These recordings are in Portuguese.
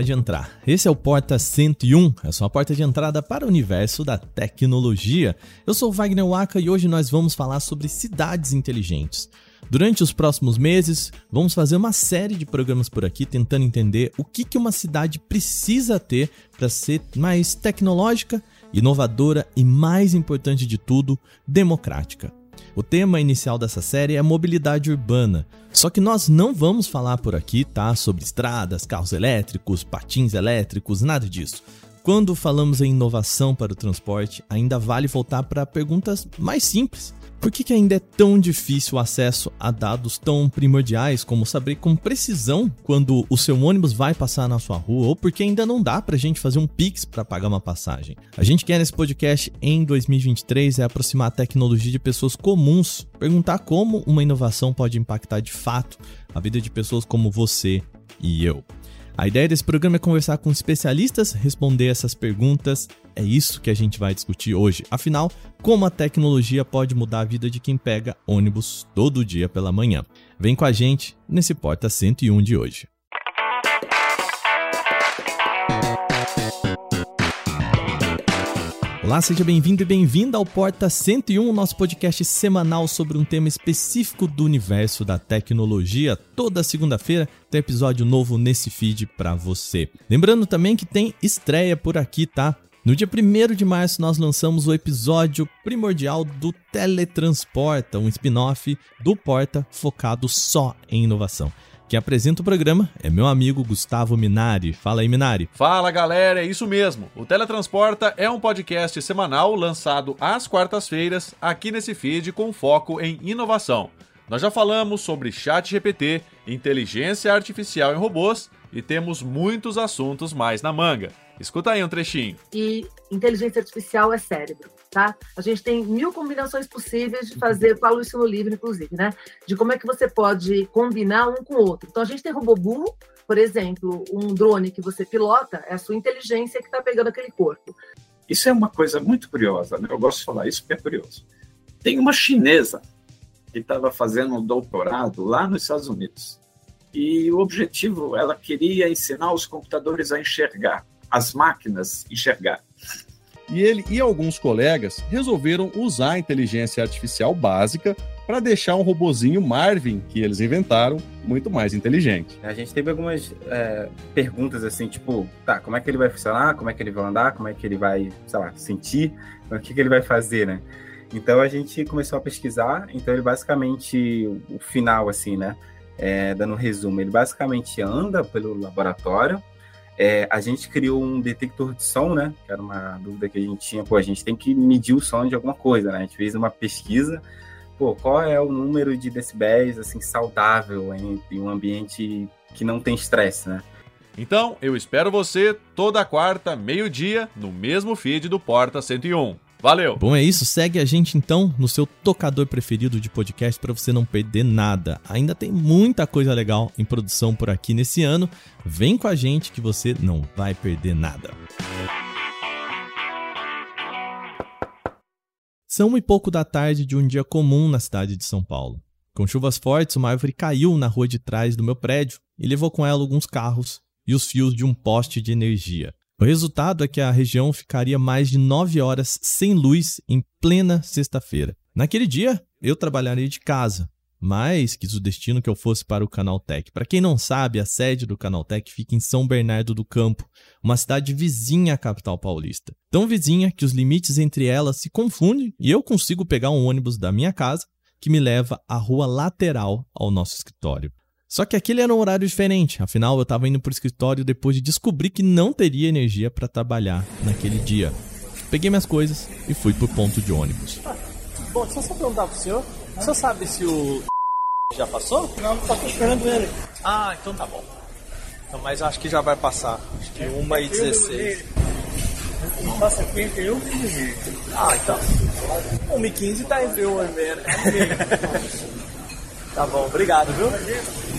pode entrar. Esse é o Porta 101, é só a porta de entrada para o universo da tecnologia. Eu sou Wagner Waka e hoje nós vamos falar sobre cidades inteligentes. Durante os próximos meses, vamos fazer uma série de programas por aqui tentando entender o que uma cidade precisa ter para ser mais tecnológica, inovadora e, mais importante de tudo, democrática. O tema inicial dessa série é mobilidade urbana. Só que nós não vamos falar por aqui, tá, sobre estradas, carros elétricos, patins elétricos, nada disso. Quando falamos em inovação para o transporte, ainda vale voltar para perguntas mais simples. Por que, que ainda é tão difícil o acesso a dados tão primordiais como saber com precisão quando o seu ônibus vai passar na sua rua ou porque ainda não dá pra gente fazer um Pix para pagar uma passagem? A gente quer nesse podcast em 2023 é aproximar a tecnologia de pessoas comuns, perguntar como uma inovação pode impactar de fato a vida de pessoas como você e eu. A ideia desse programa é conversar com especialistas, responder essas perguntas. É isso que a gente vai discutir hoje. Afinal, como a tecnologia pode mudar a vida de quem pega ônibus todo dia pela manhã. Vem com a gente nesse Porta 101 de hoje. Olá, seja bem-vindo e bem-vinda ao Porta 101, nosso podcast semanal sobre um tema específico do universo da tecnologia. Toda segunda-feira tem episódio novo nesse feed para você. Lembrando também que tem estreia por aqui, tá? No dia 1 de março, nós lançamos o episódio primordial do Teletransporta, um spin-off do Porta focado só em inovação. Quem apresenta o programa é meu amigo Gustavo Minari. Fala aí, Minari. Fala, galera, é isso mesmo. O Teletransporta é um podcast semanal lançado às quartas-feiras aqui nesse feed com foco em inovação. Nós já falamos sobre chat GPT, inteligência artificial em robôs e temos muitos assuntos mais na manga. Escuta aí um trechinho. E inteligência artificial é cérebro, tá? A gente tem mil combinações possíveis de fazer, falo isso no livro, inclusive, né? De como é que você pode combinar um com o outro. Então, a gente tem robô burro, por exemplo, um drone que você pilota, é a sua inteligência que está pegando aquele corpo. Isso é uma coisa muito curiosa, né? Eu gosto de falar isso porque é curioso. Tem uma chinesa que estava fazendo um doutorado lá nos Estados Unidos. E o objetivo, ela queria ensinar os computadores a enxergar as máquinas enxergar. E ele e alguns colegas resolveram usar a inteligência artificial básica para deixar um robozinho Marvin que eles inventaram muito mais inteligente. A gente teve algumas é, perguntas assim, tipo, tá, como é que ele vai funcionar, como é que ele vai andar, como é que ele vai, sei lá, sentir, o que, que ele vai fazer, né? Então a gente começou a pesquisar, então ele basicamente, o final assim, né, é, dando um resumo, ele basicamente anda pelo laboratório, é, a gente criou um detector de som, né? Que era uma dúvida que a gente tinha. Pô, a gente tem que medir o som de alguma coisa, né? A gente fez uma pesquisa. Pô, qual é o número de decibéis, assim, saudável em, em um ambiente que não tem estresse, né? Então, eu espero você toda quarta, meio-dia, no mesmo feed do Porta 101. Valeu! Bom, é isso. Segue a gente então no seu tocador preferido de podcast para você não perder nada. Ainda tem muita coisa legal em produção por aqui nesse ano. Vem com a gente que você não vai perder nada. São uma e pouco da tarde de um dia comum na cidade de São Paulo. Com chuvas fortes, uma árvore caiu na rua de trás do meu prédio e levou com ela alguns carros e os fios de um poste de energia. O resultado é que a região ficaria mais de nove horas sem luz em plena sexta-feira. Naquele dia, eu trabalharia de casa, mas quis o destino que eu fosse para o Canaltech. Para quem não sabe, a sede do Canaltech fica em São Bernardo do Campo, uma cidade vizinha à capital paulista. Tão vizinha que os limites entre elas se confundem e eu consigo pegar um ônibus da minha casa que me leva à rua lateral ao nosso escritório. Só que aquele era um horário diferente, afinal eu estava indo para o escritório depois de descobrir que não teria energia para trabalhar naquele dia. Peguei minhas coisas e fui para o ponto de ônibus. Bom, deixa eu só perguntar pro senhor. O senhor sabe se o já passou? Não, só tô esperando ele. Ah, então tá bom. Então, mas acho que já vai passar. Acho que 1 e 16. Passa 51 e Ah, então. 1 e 15 tá entre 1 e meia, né? Tá bom, obrigado, viu?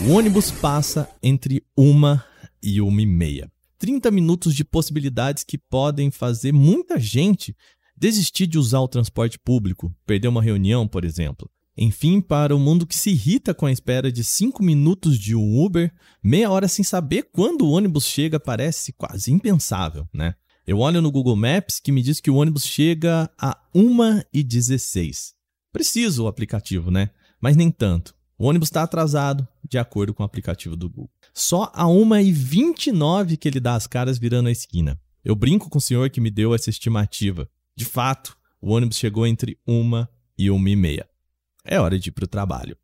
O ônibus passa entre uma e uma e meia. 30 minutos de possibilidades que podem fazer muita gente desistir de usar o transporte público, perder uma reunião, por exemplo. Enfim, para o mundo que se irrita com a espera de 5 minutos de um Uber, meia hora sem saber quando o ônibus chega parece quase impensável, né? Eu olho no Google Maps que me diz que o ônibus chega a 1h16. Preciso o aplicativo, né? Mas nem tanto. O ônibus está atrasado, de acordo com o aplicativo do Google. Só a 1h29 que ele dá as caras virando a esquina. Eu brinco com o senhor que me deu essa estimativa. De fato, o ônibus chegou entre 1 e 1 e meia. É hora de ir para o trabalho.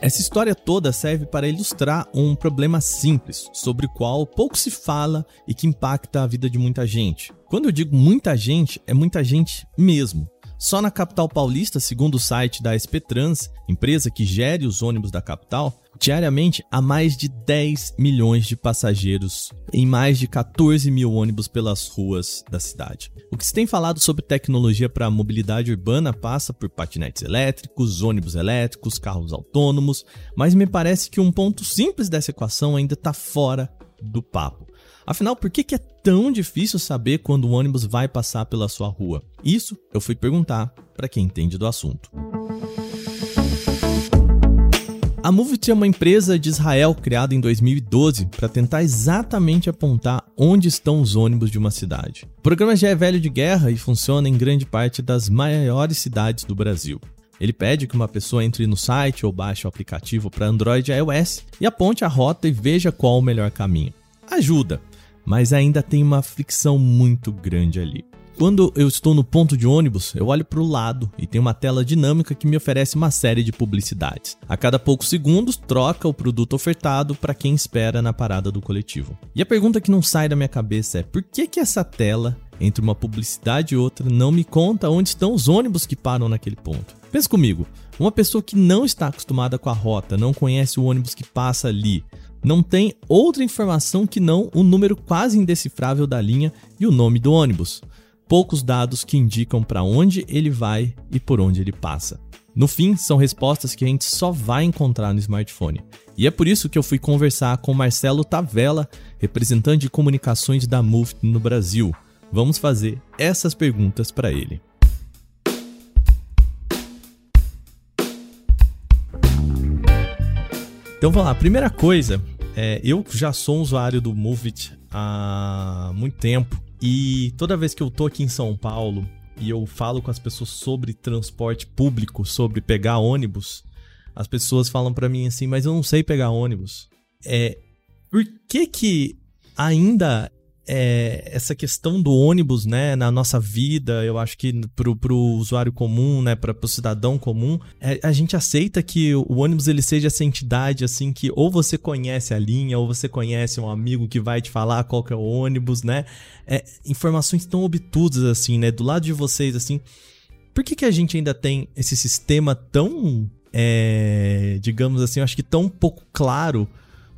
Essa história toda serve para ilustrar um problema simples, sobre o qual pouco se fala e que impacta a vida de muita gente. Quando eu digo muita gente, é muita gente mesmo. Só na capital paulista, segundo o site da SP Trans, empresa que gere os ônibus da capital, diariamente há mais de 10 milhões de passageiros em mais de 14 mil ônibus pelas ruas da cidade. O que se tem falado sobre tecnologia para mobilidade urbana passa por patinetes elétricos, ônibus elétricos, carros autônomos, mas me parece que um ponto simples dessa equação ainda está fora do papo. Afinal, por que, é tão difícil saber quando o ônibus vai passar pela sua rua? Isso eu fui perguntar para quem entende do assunto. A Movit é uma empresa de Israel criada em 2012 para tentar exatamente apontar onde estão os ônibus de uma cidade. O programa já é velho de guerra e funciona em grande parte das maiores cidades do Brasil. Ele pede que uma pessoa entre no site ou baixe o aplicativo para Android e iOS e aponte a rota e veja qual o melhor caminho. Ajuda, mas ainda tem uma fricção muito grande ali. Quando eu estou no ponto de ônibus, eu olho para o lado e tem uma tela dinâmica que me oferece uma série de publicidades. A cada poucos segundos, troca o produto ofertado para quem espera na parada do coletivo. E a pergunta que não sai da minha cabeça é: por que, que essa tela, entre uma publicidade e outra, não me conta onde estão os ônibus que param naquele ponto? Pensa comigo, uma pessoa que não está acostumada com a rota, não conhece o ônibus que passa ali, não tem outra informação que não o número quase indecifrável da linha e o nome do ônibus. Poucos dados que indicam para onde ele vai e por onde ele passa. No fim, são respostas que a gente só vai encontrar no smartphone. E é por isso que eu fui conversar com Marcelo Tavella, representante de comunicações da Move no Brasil. Vamos fazer essas perguntas para ele. Então vamos lá, primeira coisa, é, eu já sou um usuário do Movit há muito tempo e toda vez que eu tô aqui em São Paulo e eu falo com as pessoas sobre transporte público, sobre pegar ônibus, as pessoas falam para mim assim, mas eu não sei pegar ônibus. É, por que que ainda é, essa questão do ônibus, né, na nossa vida, eu acho que pro, pro usuário comum, né, para pro cidadão comum, é, a gente aceita que o ônibus ele seja essa entidade assim que ou você conhece a linha ou você conhece um amigo que vai te falar qual que é o ônibus, né? É, informações tão obtusas assim, né, do lado de vocês assim. Por que que a gente ainda tem esse sistema tão é, digamos assim, eu acho que tão pouco claro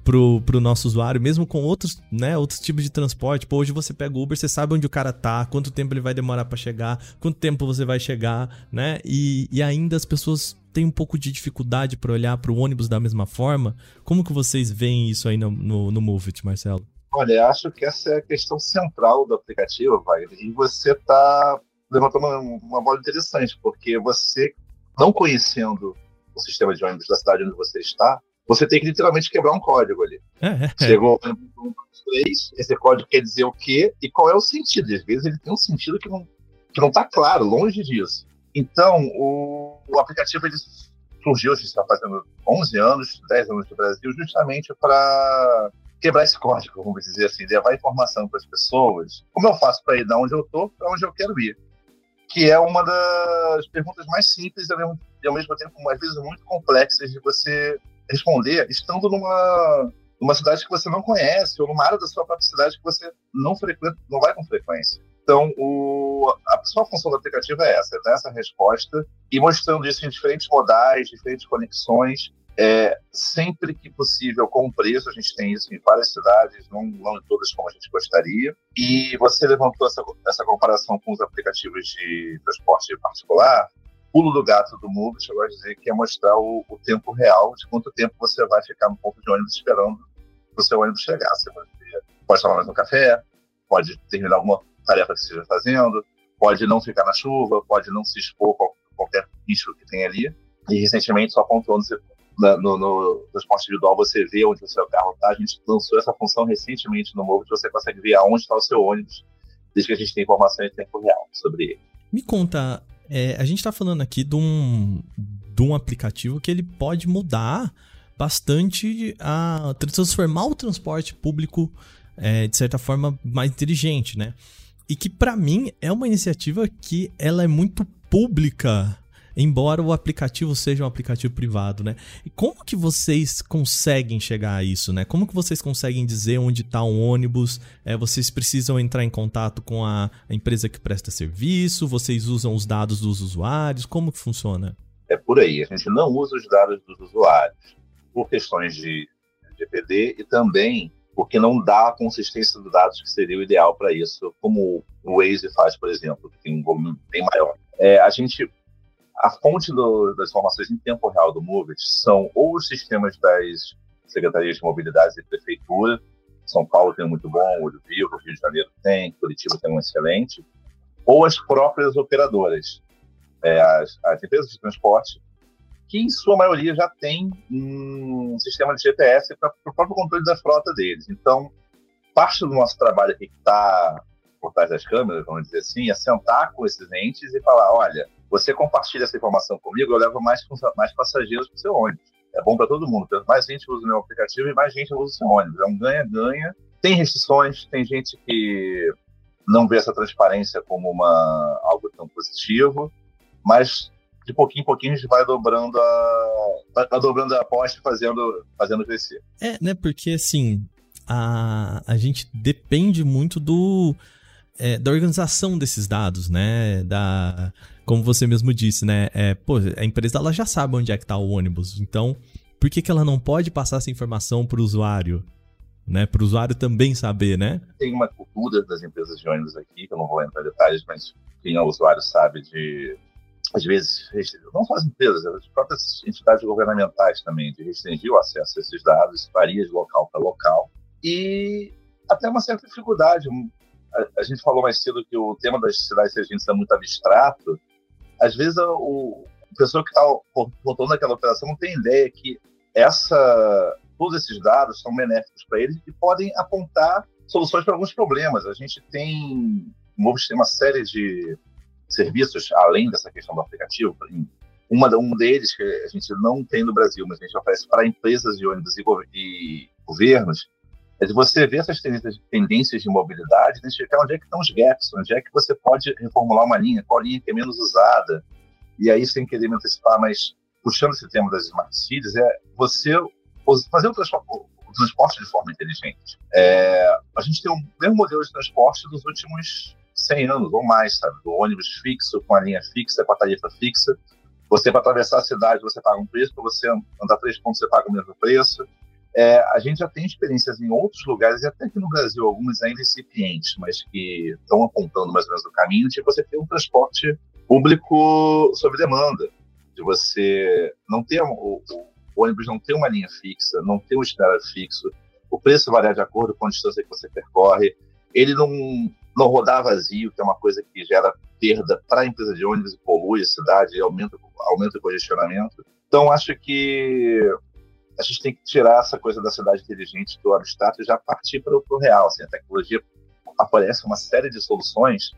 pro, pro nosso usuário, mesmo com outros, né, outros tipos de transporte. Pô, hoje você pega o Uber, você sabe onde o cara tá, quanto tempo ele vai demorar para chegar, quanto tempo você vai chegar, né? E, e ainda as pessoas têm um pouco de dificuldade para olhar para o ônibus da mesma forma. Como que vocês veem isso aí no, no, no Movit, Marcelo? Olha, acho que essa é a questão central do aplicativo, Wagner, e você está levantando uma, uma bola interessante, porque você, não conhecendo o sistema de ônibus da cidade onde você está, você tem que literalmente quebrar um código ali. É, é. Chegou um, três, esse código quer dizer o quê e qual é o sentido. Às vezes ele tem um sentido que não que não está claro, longe disso. Então, o, o aplicativo ele surgiu, a gente está fazendo 11 anos, 10 anos no Brasil, justamente para quebrar esse código, vamos dizer assim, levar informação para as pessoas. Como eu faço para ir da onde eu estou para onde eu quero ir? Que é uma das perguntas mais simples e ao mesmo tempo, às vezes, muito complexas de você responder estando numa, numa cidade que você não conhece ou numa área da sua própria cidade que você não frequenta, não vai com frequência. Então, o, a sua função do aplicativo é essa, é dar essa resposta e mostrando isso em diferentes modais, diferentes conexões, é, sempre que possível com preço, a gente tem isso em várias cidades, não, não em todas como a gente gostaria. E você levantou essa, essa comparação com os aplicativos de transporte particular, pulo do gato do eu gosto de dizer que é mostrar o, o, tempo real de quanto tempo você vai ficar no ponto de ônibus esperando o seu ônibus chegar. Você pode tomar mais um café, pode terminar alguma tarefa que você esteja fazendo, pode não ficar na chuva, pode não se expor a qualquer risco que tem ali. E recentemente, só pontuando, você, no, no transporte individual, você vê onde o seu carro está. A gente lançou essa função recentemente no Move, você consegue ver aonde está o seu ônibus, desde que a gente tem informação em tempo real sobre ele. Me conta, é, a gente está falando aqui de um, de um aplicativo que ele pode mudar bastante a transformar o transporte público é, de certa forma mais inteligente, né? E que para mim é uma iniciativa que ela é muito pública, embora o aplicativo seja um aplicativo privado, né? E como que vocês conseguem chegar a isso, né? Como que vocês conseguem dizer onde está um ônibus? É, vocês precisam entrar em contato com a, a empresa que presta serviço? Vocês usam os dados dos usuários? Como que funciona? É por aí. A gente não usa os dados dos usuários por questões de GPD e também porque não dá a consistência dos dados que seria o ideal para isso, como o Waze faz, por exemplo, que tem um volume bem maior. É, a gente, a fonte do, das informações em tempo real do Movit são ou os sistemas das secretarias de mobilidade e prefeitura, São Paulo tem um muito bom, o Rio, o Rio de Janeiro tem, Curitiba tem um excelente, ou as próprias operadoras, é, as, as empresas de transporte que em sua maioria já tem um sistema de GPS para o próprio controle da frota deles. Então, parte do nosso trabalho aqui que está por trás das câmeras, vamos dizer assim, é sentar com esses entes e falar, olha, você compartilha essa informação comigo, eu levo mais, mais passageiros para o seu ônibus. É bom para todo mundo. Mais gente usa o meu aplicativo e mais gente usa o seu ônibus. É um ganha-ganha. Tem restrições, tem gente que não vê essa transparência como uma, algo tão positivo, mas de pouquinho em pouquinho a gente vai dobrando a, vai dobrando a aposta e fazendo, fazendo crescer. É, né? Porque assim, a, a gente depende muito do. É, da organização desses dados, né? Da, como você mesmo disse, né? É, pô, a empresa ela já sabe onde é que tá o ônibus. Então, por que, que ela não pode passar essa informação para o usuário? Né, para o usuário também saber, né? Tem uma cultura das empresas de ônibus aqui, que eu não vou entrar em detalhes, mas quem é usuário sabe de às vezes, não só as empresas, as próprias entidades governamentais também, de restringir o acesso a esses dados, varia de local para local, e até uma certa dificuldade. A, a, gente falou mais cedo que o tema das cidades inteligentes é muito abstrato. Às vezes, o, a pessoa que está montando aquela operação não tem ideia que essa, todos esses dados são benéficos para eles e podem apontar soluções para alguns problemas. A gente tem, o tem uma série de serviços, além dessa questão do aplicativo, uma, um deles que a gente não tem no Brasil, mas a gente oferece para empresas de ônibus e governos, de você ver essas tendências, de mobilidade, identificar onde é que estão os gaps, onde é que você pode reformular uma linha, qual linha que é menos usada. E aí, sem querer me antecipar, mas puxando esse tema das smart cities, é você fazer o o transporte de forma inteligente. É, a gente tem o mesmo modelo de transporte dos últimos 100 anos ou mais, sabe? Do ônibus fixo, com a linha fixa, com a tarifa fixa. Você, para atravessar a cidade, você paga um preço, para você andar três pontos, você paga o mesmo preço. É, a gente já tem experiências em outros lugares, e até aqui no Brasil, algumas ainda incipientes, mas que estão apontando mais ou menos o caminho, de você ter um transporte público sob demanda, de você não ter o, o ônibus não ter uma linha fixa, não ter um itinerário fixo, o preço variar de acordo com a distância que você percorre, ele não não rodar vazio, que é uma coisa que gera perda para a empresa de ônibus polui a cidade, aumenta, aumenta o congestionamento. Então, acho que a gente tem que tirar essa coisa da cidade inteligente do abstrato e já partir para o real. Assim, a tecnologia aparece uma série de soluções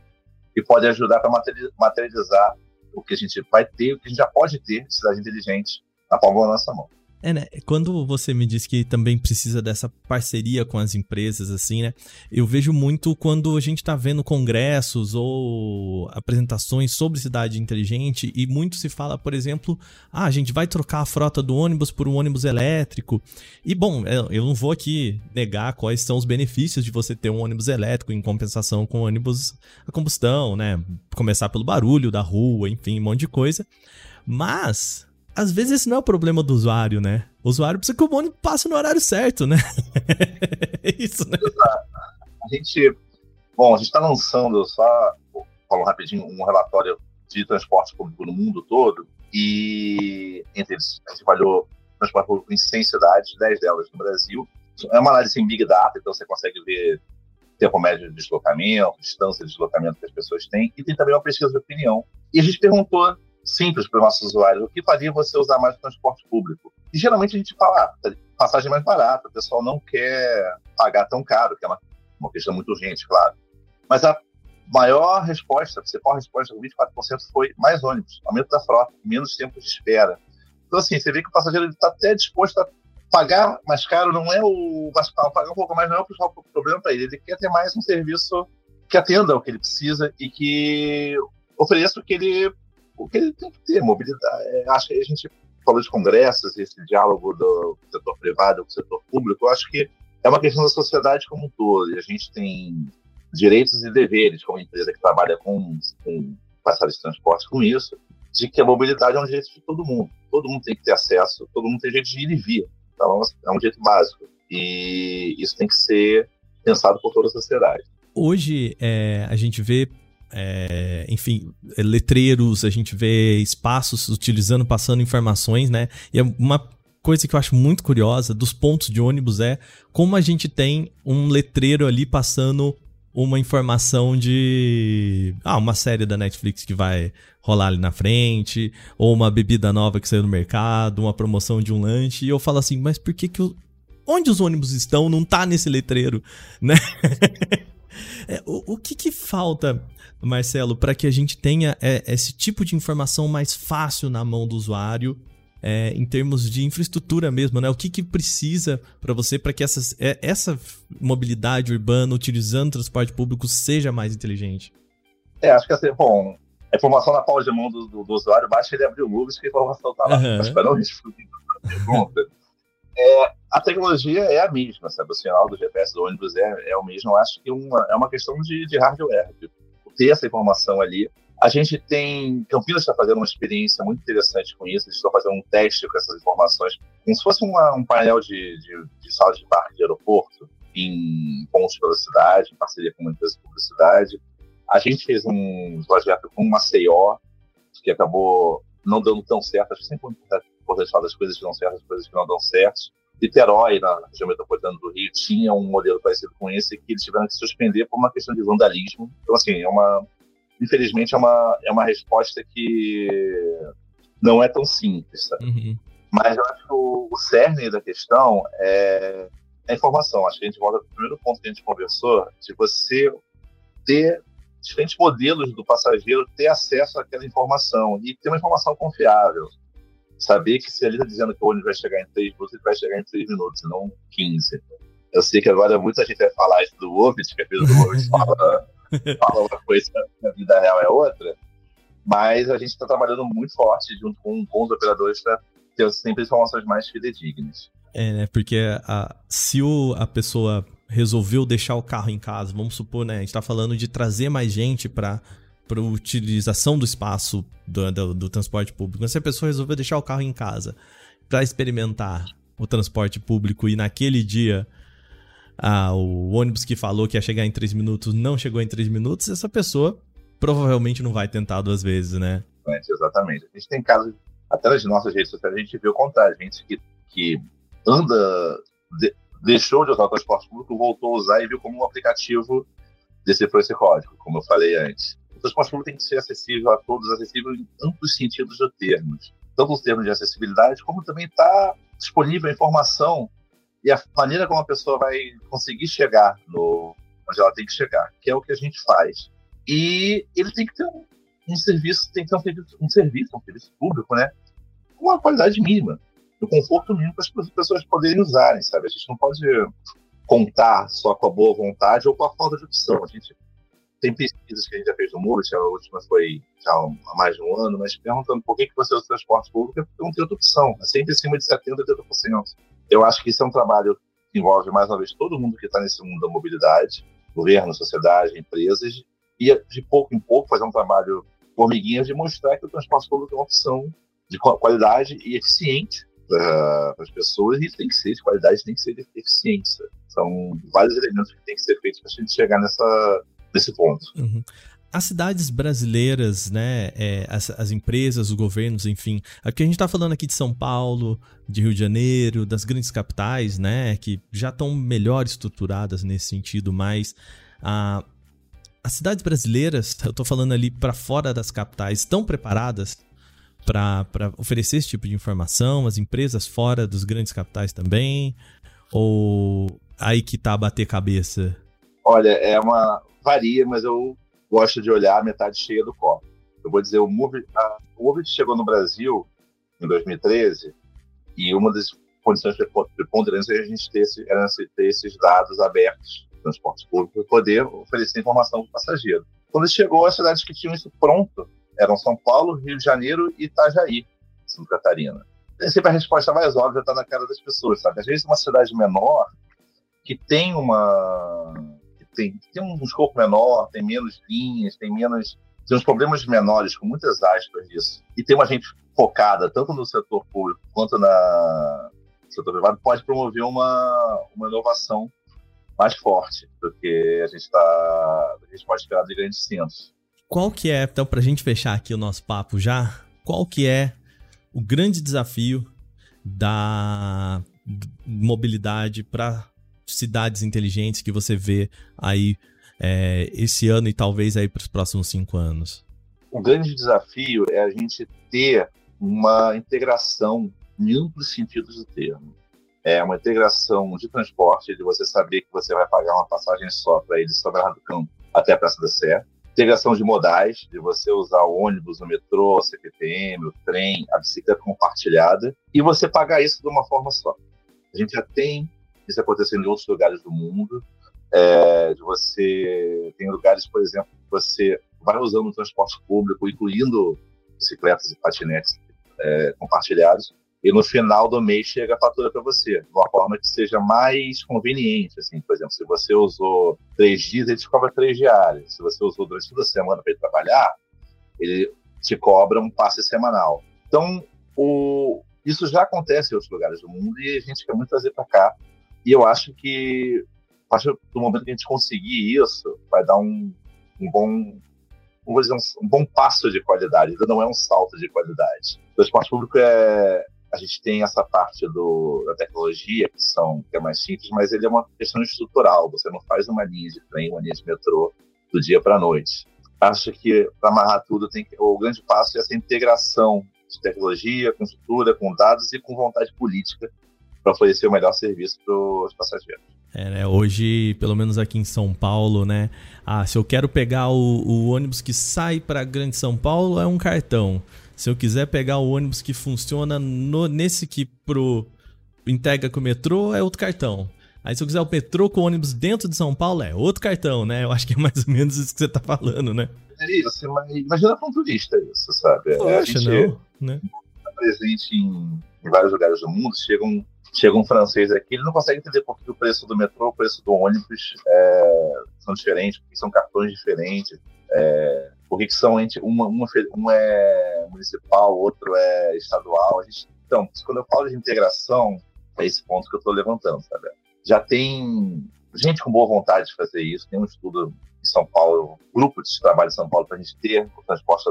que podem ajudar para materializar o que a gente vai ter, o que a gente já pode ter de cidade inteligente na palma da nossa mão. É, né? Quando você me disse que também precisa dessa parceria com as empresas, assim, né? Eu vejo muito quando a gente tá vendo congressos ou apresentações sobre cidade inteligente e muito se fala, por exemplo, ah, a gente vai trocar a frota do ônibus por um ônibus elétrico. E, bom, é, eu não vou aqui negar quais são os benefícios de você ter um ônibus elétrico em compensação com ônibus a combustão, né? Começar pelo barulho da rua, enfim, um monte de coisa. Mas às vezes esse não é o problema do usuário, né? O usuário precisa que o ônibus passe no horário certo, né? é isso, né? A gente, bom, a gente está lançando, só falando rapidinho, um relatório de transporte público no mundo todo e entre eles a gente trabalhou transporte público em 100 cidades, 10 delas no Brasil. É uma análise em Big Data, então você consegue ver tempo médio de deslocamento, distância de deslocamento que as pessoas têm, e tem também uma pesquisa de opinião. E a gente perguntou simples para os nossos usuários. O que faria você usar mais o transporte público? E geralmente a gente fala, ah, passagem mais barata, o pessoal não quer pagar tão caro, que é uma, uma questão muito urgente, claro. Mas a maior resposta, a principal resposta, 24% foi mais ônibus, aumento da frota, menos tempo de espera. Então, assim, você vê que o passageiro está até disposto a pagar mais caro, não é o pagar um pouco mais, não é o problema para ele. Ele quer ter mais um serviço que atenda o que ele precisa e que ofereça o que ele, o que ele tem que ter, mobilidade. É, acho que a gente falou de congressos, esse diálogo do setor privado com o setor público, eu acho que é uma questão da sociedade como um todo. E a gente tem direitos e deveres como empresa que trabalha com, com passagens de transporte com isso, de que a mobilidade é um direito de todo mundo. Todo mundo tem que ter acesso, todo mundo tem jeito de ir e vir. Então, é um jeito básico. E isso tem que ser pensado por toda a sociedade. Hoje, é, a gente vê é, enfim, letreiros, a gente vê espaços utilizando, passando informações, né? E é uma coisa que eu acho muito curiosa dos pontos de ônibus é como a gente tem um letreiro ali passando uma informação de ah, uma série da Netflix que vai rolar ali na frente, ou uma bebida nova que saiu no mercado, uma promoção de um lanche, e eu falo assim, mas por que que o... onde os ônibus estão não tá nesse letreiro, né? é, o, o que que falta, Marcelo, para que a gente tenha é, esse tipo de informação mais fácil na mão do usuário é, em termos de infraestrutura mesmo, né? O que, que precisa para você para que essas, é, essa mobilidade urbana utilizando transporte público seja mais inteligente? É, acho que assim, bom, a informação na palma de mão do, do, do usuário, basta ele abrir o Google que a informação está lá. Uhum. Mas para não responder a pergunta, é, a tecnologia é a mesma, sabe? O sinal do GPS do ônibus é, é o mesmo. Eu acho que uma, é uma questão de, de hardware, de ter essa informação ali a gente tem. Campinas está fazendo uma experiência muito interessante com isso. Eles estão fazendo um teste com essas informações, como se fosse uma, um painel de, de, de sala de parque de aeroporto, em pontos pela cidade, em parceria com uma empresa de publicidade. A gente fez um projeto com uma CIO, que acabou não dando tão certo. Acho que sempre importante falar das coisas que dão certo, das coisas que não dão certo. Niterói, na região metropolitana do Rio, tinha um modelo parecido com esse que eles tiveram que suspender por uma questão de vandalismo. Então, assim, é uma, infelizmente, é uma, é uma resposta que não é tão simples. Uhum. Mas eu acho que o, o cerne da questão é a informação. Acho que a gente volta para o primeiro ponto que a gente conversou, de você ter diferentes modelos do passageiro ter acesso àquela informação e ter uma informação confiável. Saber que se ele está dizendo que o ônibus vai chegar em 3 minutos, ele vai chegar em 3 minutos, não 15. Eu sei que agora muita gente vai falar isso do Ovid, que a vida do Ovid fala fala uma coisa na vida real é outra. Mas a gente está trabalhando muito forte junto com, os operadores para ter sempre informações mais fidedignas. É, né? Porque a, se o, a pessoa resolveu deixar o carro em casa, vamos supor, né? A gente está falando de trazer mais gente para para utilização do espaço do, do, do, transporte público. Se a pessoa resolveu deixar o carro em casa para experimentar o transporte público e naquele dia ah, o ônibus que falou que ia chegar em 3 minutos não chegou em 3 minutos, essa pessoa provavelmente não vai tentar duas vezes, né? Exatamente. A gente tem casos, até nas nossas redes sociais, a gente vê o contrário. Gente que, que anda, de, deixou de usar o transporte público, voltou a usar e viu como um aplicativo decifrou esse código, como eu falei antes. Transporte público tem que ser acessível a todos, acessível em amplos sentidos do termos. Tanto os termos de acessibilidade, como também está disponível a informação e a maneira como a pessoa vai conseguir chegar no onde ela tem que chegar, que é o que a gente faz. E ele tem que ter um, um serviço, tem que ter um serviço, um serviço, um serviço público, né? Com uma qualidade mínima, no conforto mínimo para as pessoas poderem usarem, sabe? A gente não pode contar só com a boa vontade ou com a falta de opção. A gente tem pesquisas que a gente já fez no Multi, a última foi já há mais de um ano, mas perguntando por que, você usa o transporte público, porque não tem outra opção. É sempre acima de 70%, 80%. Eu acho que isso é um trabalho que envolve, mais uma vez, todo mundo que está nesse mundo da mobilidade, governo, sociedade, empresas, e de pouco em pouco fazer um trabalho formiguinha de mostrar que o transporte público é uma opção de qualidade e eficiente para as pessoas, e tem que ser de qualidade, tem que ser de eficiência. São vários elementos que têm que ser feitos para a gente chegar nessa, nesse ponto. Uhum as cidades brasileiras, né, é, as, as, empresas, os governos, enfim, aqui a gente está falando aqui de São Paulo, de Rio de Janeiro, das grandes capitais, né, que já estão melhor estruturadas nesse sentido, mas a, as cidades brasileiras, eu estou falando ali para fora das capitais, estão preparadas para oferecer esse tipo de informação? As empresas fora dos grandes capitais também? Ou aí que tá a bater cabeça? Olha, é uma. Varia, mas eu gosto de olhar a metade cheia do copo. Eu vou dizer, o Move chegou no Brasil em 2013 e uma das condições preponderantes é a gente ter, esse, era ter esses dados abertos no transporte público para poder oferecer informação para o passageiro. Quando chegou, as cidades que tinham isso pronto eram São Paulo, Rio de Janeiro e Itajaí, Santa Catarina. E sempre a resposta mais óbvia está na cara das pessoas, sabe? Às vezes uma cidade menor que tem uma tem, tem um escopo menor, tem menos linhas, tem menos tem uns problemas menores, com muitas aspas disso, e tem uma gente focada tanto no setor público quanto na setor privado, pode promover uma, uma inovação mais forte do que a gente, tá, a gente pode esperar de grandes centros. Qual que é, então, para a gente fechar aqui o nosso papo já, qual que é o grande desafio da mobilidade para cidades inteligentes que você vê aí é, esse ano e talvez aí para os próximos cinco anos? O grande desafio é a gente ter uma integração em amplos sentidos do termo. É uma integração de transporte, de você saber que você vai pagar uma passagem só para ir de São Bernardo do Campo até a Praça da Sé. Integração de modais, de você usar o ônibus, o metrô, o CPTM, o trem, a bicicleta compartilhada, e você pagar isso de uma forma só. A gente já tem isso acontecendo em outros lugares do mundo. É, você tem lugares, por exemplo, que você vai usando o transporte público, incluindo bicicletas e patinetes é, compartilhados, e no final do mês chega a fatura para você, de uma forma que seja mais conveniente. Assim, por exemplo, se você usou três dias, ele te cobra três diárias. Se você usou durante toda a semana para ir trabalhar, ele te cobra um passe semanal. Então, o, isso já acontece em outros lugares do mundo e a gente quer muito trazer para cá. E eu acho que, a partir do momento que a gente conseguir isso, vai dar um, um bom vou dizer, um, um, bom passo de qualidade, ainda não é um salto de qualidade. O transporte público é, a gente tem essa parte do, da tecnologia, que, são, que é mais simples, mas ele é uma questão estrutural. Você não faz uma linha de trem, uma linha de metrô do dia para a noite. Acho que para amarrar tudo, tem que, o grande passo é essa integração de tecnologia, com estrutura, com dados e com vontade política para oferecer o melhor serviço para os passageiros. É, né? Hoje, pelo menos aqui em São Paulo, né? Ah, se eu quero pegar o, o ônibus que sai para Grande São Paulo, é um cartão. Se eu quiser pegar o ônibus que funciona no, nesse que pro entrega com o metrô, é outro cartão. Aí se eu quiser o metrô com o ônibus dentro de São Paulo, é outro cartão, né? Eu acho que é mais ou menos isso que você tá falando, né? É isso, mas imagina para um turista isso, sabe? Poxa, a gente não, né? Tá presente em, em, vários lugares do mundo, chega um, chega um francês aqui, ele não consegue entender por que o preço do metrô, o preço do ônibus é, são diferentes, porque são cartões diferentes. É, são uma, uma, um é municipal, outro é estadual. Gente, então, quando eu falo de integração, é esse ponto que eu estou levantando, sabe? Já tem gente com boa vontade de fazer isso, tem um estudo em São Paulo, um grupo de trabalho em São Paulo para a gente ter o transporte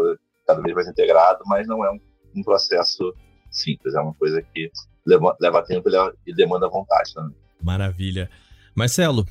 cada vez mais integrado, mas não é um, um processo simples, é uma coisa que leva, leva tempo e demanda vontade também. Maravilha. Marcelo,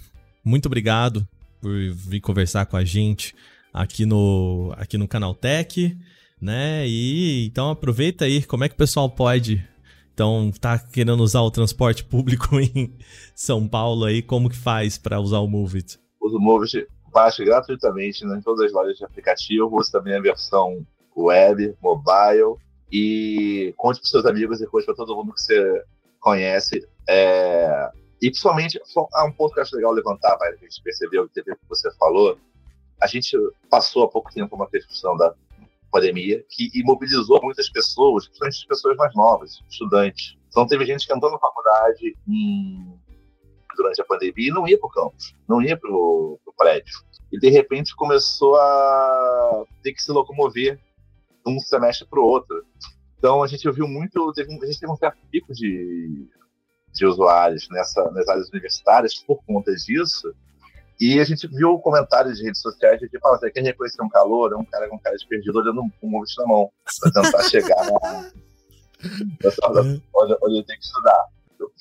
muito obrigado por vir conversar com a gente aqui no, aqui no Canal Tech, né? E então aproveita aí, como é que o pessoal pode então tá querendo usar o transporte público em São Paulo aí, como que faz para usar o Movit? Usa o Movit, baixa gratuitamente né, em todas as lojas de aplicativo, usa também a versão web, mobile e conte para seus amigos e conte para todo mundo que você conhece. É... E principalmente, há um ponto que eu acho legal levantar, que a gente percebeu, teve que você falou, a gente passou há pouco tempo uma discussão da pandemia que imobilizou muitas pessoas, principalmente pessoas mais novas, estudantes. Então teve gente que entrou na faculdade em... durante a pandemia e não ia para o campus, não ia para o prédio. E de repente começou a ter que se locomover um semestre para o outro. Então a gente ouviu muito, teve, a gente teve um certo pico de, de usuários nessa, nas áreas universitárias por conta disso, e a gente viu comentários de redes sociais de tipo, ah, você quer reconhecer um calor? É um cara com um cara de perdido olhando um movimento na mão, para tentar chegar na, onde, onde eu tenho que estudar.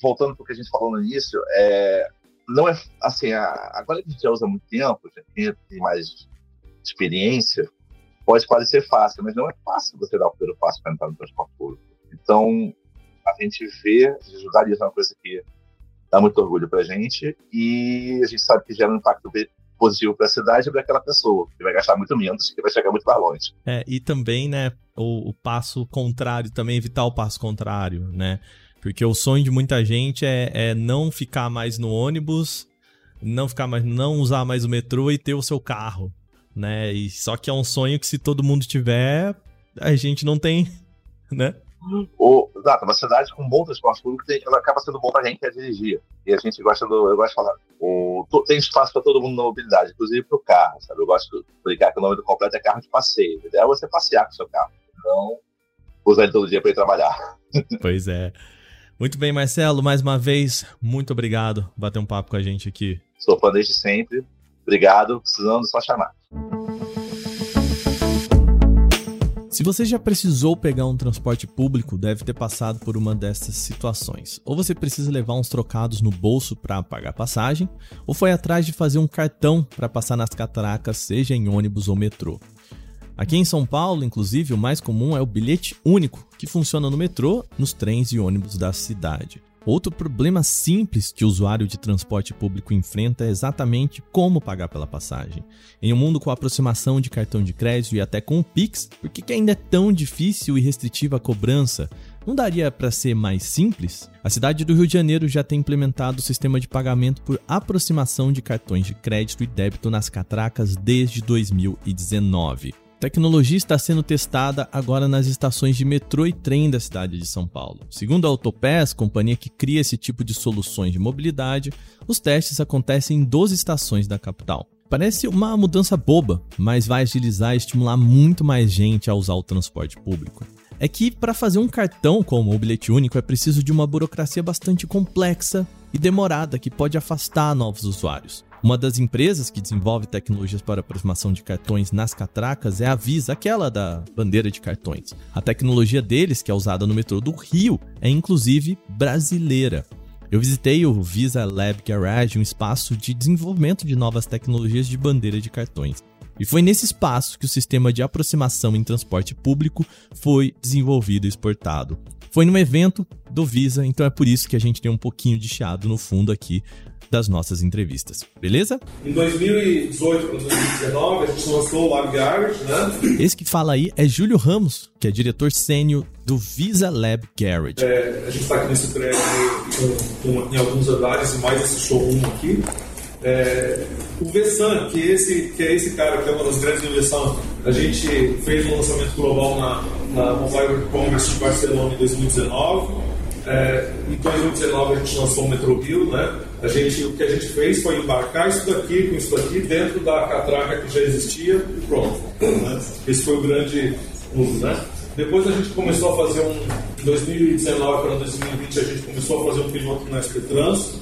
Voltando para o que a gente falou no início, é, não é assim, a, agora que a gente já usa muito tempo, já tem, tem mais experiência, pode parecer fácil, mas não é fácil você dar o primeiro passo para entrar no transporte público. Então, a gente vê, isso é uma coisa que dá muito orgulho para a gente e a gente sabe que gera um impacto positivo para a cidade e para aquela pessoa, que vai gastar muito menos, que vai chegar muito mais longe. É, e também, né, o, o passo contrário, também evitar o passo contrário, né? Porque o sonho de muita gente é, é não ficar mais no ônibus, não ficar mais, não usar mais o metrô e ter o seu carro, né? E só que é um sonho que se todo mundo tiver, a gente não tem, né? O, exato, uma cidade com bom transporte público tem, ela acaba sendo bom para quem quer dirigir. E a gente gosta do. Eu gosto de falar. O, tem espaço para todo mundo na mobilidade, inclusive para o carro, sabe? Eu gosto de explicar que o nome do completo é carro de passeio. A ideia é você passear com o seu carro. Não usar ele todo dia para ir trabalhar. Pois é. Muito bem, Marcelo, mais uma vez, muito obrigado por bater um papo com a gente aqui. Sou fã desde sempre. Obrigado. Precisando, só chamar. Se você já precisou pegar um transporte público, deve ter passado por uma dessas situações. Ou você precisa levar uns trocados no bolso para pagar passagem, ou foi atrás de fazer um cartão para passar nas catracas, seja em ônibus ou metrô. Aqui em São Paulo, inclusive, o mais comum é o bilhete único, que funciona no metrô, nos trens e ônibus da cidade. Outro problema simples que o usuário de transporte público enfrenta é exatamente como pagar pela passagem. Em um mundo com a aproximação de cartão de crédito e até com o Pix, por que ainda é tão difícil e restritiva a cobrança? Não daria para ser mais simples? A cidade do Rio de Janeiro já tem implementado o sistema de pagamento por aproximação de cartões de crédito e débito nas catracas desde 2019 tecnologia está sendo testada agora nas estações de metrô e trem da cidade de São Paulo. Segundo a Autopass, companhia que cria esse tipo de soluções de mobilidade, os testes acontecem em 12 estações da capital. Parece uma mudança boba, mas vai agilizar e estimular muito mais gente a usar o transporte público. É que para fazer um cartão como o bilhete único é preciso de uma burocracia bastante complexa e demorada que pode afastar novos usuários. Uma das empresas que desenvolve tecnologias para aproximação de cartões nas catracas é a Visa, aquela da bandeira de cartões. A tecnologia deles, que é usada no metrô do Rio, é inclusive brasileira. Eu visitei o Visa Lab Garage, um espaço de desenvolvimento de novas tecnologias de bandeira de cartões. E foi nesse espaço que o sistema de aproximação em transporte público foi desenvolvido e exportado. Foi num evento do Visa, então é por isso que a gente tem um pouquinho de chiado no fundo aqui das nossas entrevistas, beleza? Em 2018 para 2019, a gente lançou o Lab Garage, né? Esse que fala aí é Júlio Ramos, que é diretor sênior do Visa Lab Garage. É, a gente está aqui nesse prédio em alguns andares e mais esse showroom aqui. É, o Vessan, que, esse, que é esse cara que é uma das grandes inovações, a gente fez um lançamento global na, na Mobile Congress de Barcelona em 2019. É, em 2019 a gente lançou o Metro Rio, né? A gente, o que a gente fez foi embarcar isso daqui com isso daqui dentro da catraca que já existia e pronto. Né? Esse foi o grande uso, né? Depois a gente começou a fazer um, em 2019 para 2020 a gente começou a fazer um piloto no SP Trans,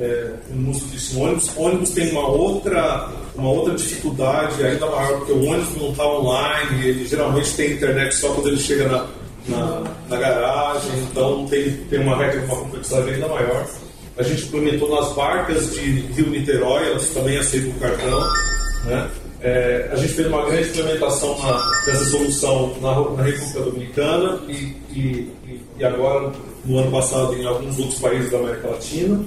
é, um uso disso ônibus. O ônibus tem uma outra, uma outra dificuldade ainda maior, porque o ônibus não está online, ele geralmente tem internet só quando ele chega na, na, na garagem, então tem, tem uma regra, uma complexidade ainda maior. A gente implementou nas barcas de Rio-Niterói, elas também aceitam o cartão. Né? É, a gente fez uma grande implementação na, dessa solução na, na República Dominicana e, e, e, agora, no ano passado, em alguns outros países da América Latina.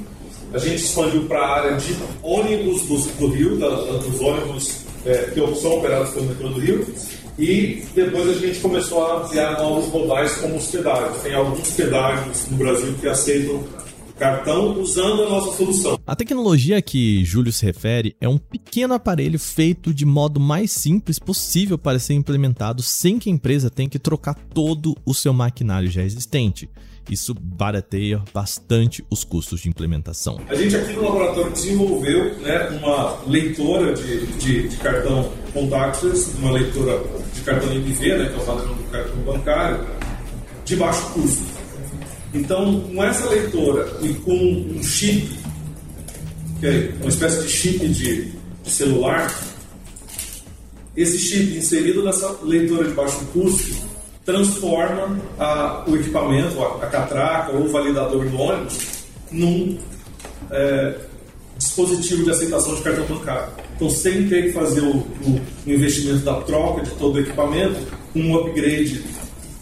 A gente expandiu para a área de ônibus do, do Rio, da, dos ônibus é, que são operados pelo metrô do Rio. E depois a gente começou a ampliar novos modais como os pedágios. Tem alguns pedágios no Brasil que aceitam cartão usando a nossa solução. A tecnologia que Júlio se refere é um pequeno aparelho feito de modo mais simples possível para ser implementado sem que a empresa tenha que trocar todo o seu maquinário já existente. Isso barateia bastante os custos de implementação. A gente aqui no laboratório desenvolveu né, uma leitora de, de, de cartão contactless, uma leitora cartão MV, né, que é o padrão do cartão bancário, de baixo custo. Então, com essa leitora e com um chip, que é uma espécie de chip de, de celular, esse chip inserido nessa leitora de baixo custo transforma a, o equipamento, a, a, catraca ou o validador do ônibus num é, dispositivo de aceitação de cartão bancário. Então, sem ter que fazer o, o investimento da troca de todo o equipamento, um upgrade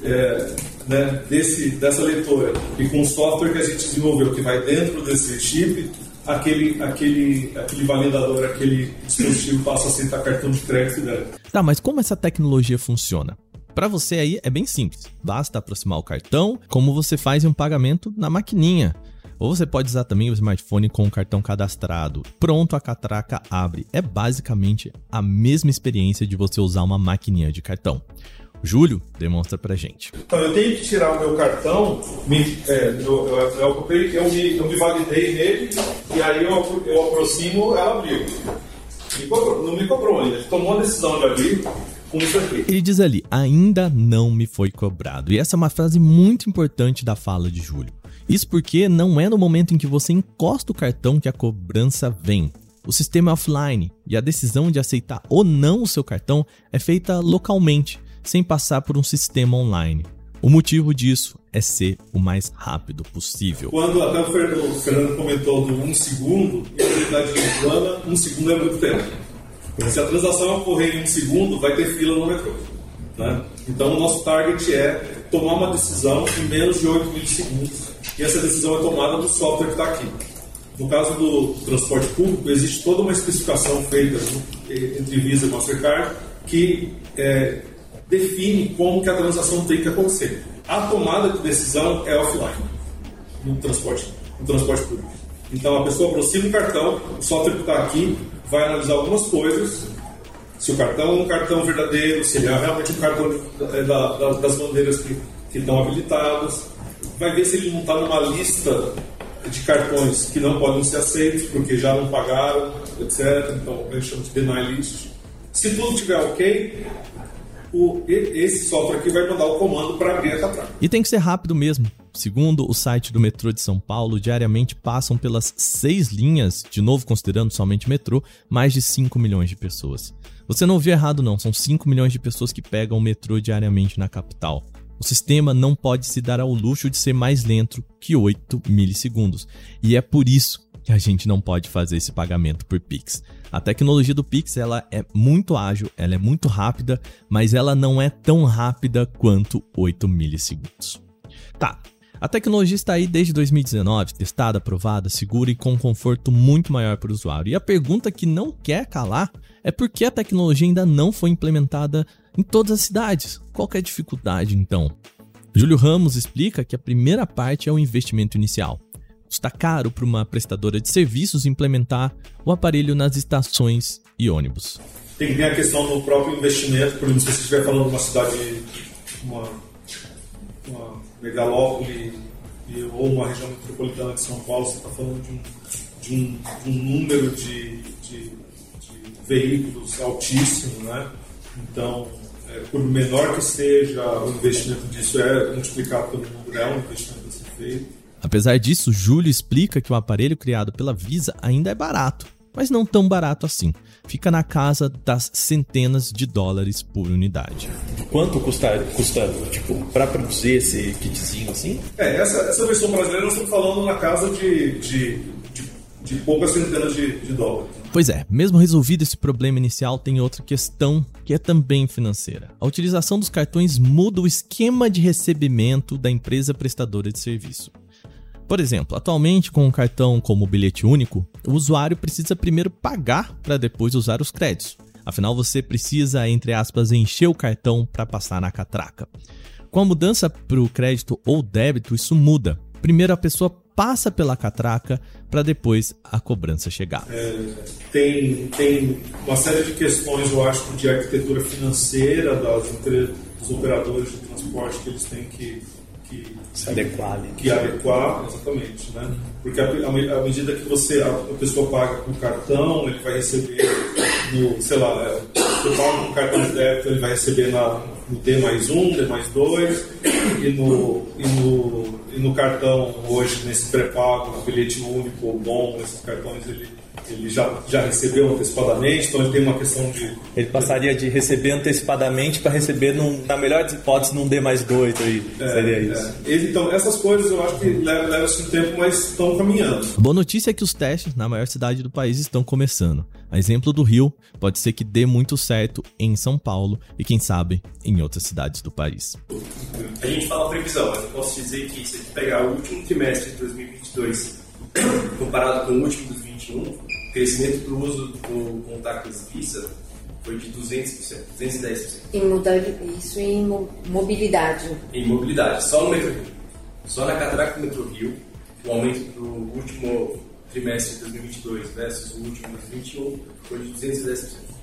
é, né, desse, dessa leitora e com o software que a gente desenvolveu que vai dentro desse chip, aquele, aquele, aquele validador, aquele dispositivo passa a aceitar cartão de crédito dela. Tá, mas como essa tecnologia funciona? Para você aí é bem simples. Basta aproximar o cartão, como você faz um pagamento na maquininha. Ou você pode usar também o smartphone com o cartão cadastrado. Pronto, a catraca abre. É basicamente a mesma experiência de você usar uma maquininha de cartão. Júlio demonstra pra gente. Então eu tenho que tirar o meu cartão, me, é, eu, eu, eu, eu, me, eu me validei nele e aí eu, eu aproximo, ela abriu. Me cobrou, não me cobrou ainda, tomou a decisão de abrir. Ele diz ali, ainda não me foi cobrado. E essa é uma frase muito importante da fala de Júlio. Isso porque não é no momento em que você encosta o cartão que a cobrança vem. O sistema é offline e a decisão de aceitar ou não o seu cartão é feita localmente, sem passar por um sistema online. O motivo disso é ser o mais rápido possível. Quando até o Fernando, comentou do um segundo, e a realidade plana, um segundo é muito tempo. Se a transação ocorrer em um segundo, vai ter fila no metrô. Né? Então, o nosso target é tomar uma decisão em menos de 8 milissegundos. E essa decisão é tomada do software que está aqui. No caso do transporte público, existe toda uma especificação feita entre Visa e Mastercard que é, define como que a transação tem que acontecer. A tomada de decisão é offline no transporte, no transporte público. Então a pessoa aproxima o cartão, o software que está aqui vai analisar algumas coisas. Se o cartão é um cartão verdadeiro, se ele é realmente um cartão de, da, da, das bandeiras que, que estão habilitadas, vai ver se ele não está numa lista de cartões que não podem ser aceitos porque já não pagaram, etc. Então a gente chama de deny list. Se tudo estiver ok, o, esse software aqui vai mandar o comando para abrir a catraca. E tem que ser rápido mesmo. Segundo o site do metrô de São Paulo, diariamente passam pelas seis linhas, de novo considerando somente metrô, mais de 5 milhões de pessoas. Você não ouviu errado não, são 5 milhões de pessoas que pegam o metrô diariamente na capital. O sistema não pode se dar ao luxo de ser mais lento que 8 milissegundos. E é por isso que a gente não pode fazer esse pagamento por Pix. A tecnologia do Pix ela é muito ágil, ela é muito rápida, mas ela não é tão rápida quanto 8 milissegundos. Tá, a tecnologia está aí desde 2019, testada, aprovada, segura e com conforto muito maior para o usuário. E a pergunta que não quer calar é por que a tecnologia ainda não foi implementada em todas as cidades. Qual é a dificuldade então? Júlio Ramos explica que a primeira parte é o investimento inicial. Está caro para uma prestadora de serviços implementar o aparelho nas estações e ônibus. Tem que ter a questão do próprio investimento, por exemplo, se você estiver falando de uma cidade, uma, uma megalópole ou uma região metropolitana de São Paulo, você está falando de um, de um, de um número de, de, de, veículos altíssimo, né? Então, por menor que seja o investimento disso, é multiplicado pelo número, é um investimento a ser feito. Apesar disso, Júlio explica que o aparelho criado pela Visa ainda é barato, mas não tão barato assim. Fica na casa das centenas de dólares por unidade. Quanto custa, custa tipo, para produzir esse kitzinho assim? É, essa, essa versão brasileira nós estamos falando na casa de, de, de, poucas centenas de, de dólares. Pois é, mesmo resolvido esse problema inicial, tem outra questão que é também financeira. A utilização dos cartões muda o esquema de recebimento da empresa prestadora de serviço. Por exemplo, atualmente com um cartão como bilhete único, o usuário precisa primeiro pagar para depois usar os créditos. Afinal, você precisa, entre aspas, encher o cartão para passar na catraca. Com a mudança para o crédito ou débito, isso muda. Primeiro a pessoa passa pela catraca para depois a cobrança chegar. É, tem, tem uma série de questões, eu acho, de arquitetura financeira das, dos operadores de transporte que eles têm que que se adequar ali. Que adequar, exatamente, né? Porque à medida que você a, pessoa paga com cartão, ele vai receber no, sei lá, é, você paga com cartão de débito, ele vai receber na, no D mais um, D mais dois, e no, e no, e no cartão hoje, nesse pré-pago, no bilhete único ou bom, nesses cartões, ele ele já, já recebeu antecipadamente, então ele tem uma questão de. Ele passaria de receber antecipadamente para receber, num, na melhor das hipóteses, num D mais dois aí. É, seria isso. É. Então, essas coisas eu acho que levam leva um tempo, mas estão caminhando. Boa notícia é que os testes na maior cidade do país estão começando. A exemplo do Rio, pode ser que dê muito certo em São Paulo e, quem sabe, em outras cidades do país. A gente fala previsão, mas eu posso dizer que se pegar o último trimestre de 2022 comparado com o último de 2021, o crescimento do uso do contactless Visa foi de 200%, 210%. Em modalidade, isso em mobilidade. Em mobilidade, só no Metro Rio. Só na Catraca do Metro Rio, o aumento do último trimestre de 2022 versus o último de 2021 foi de 210%.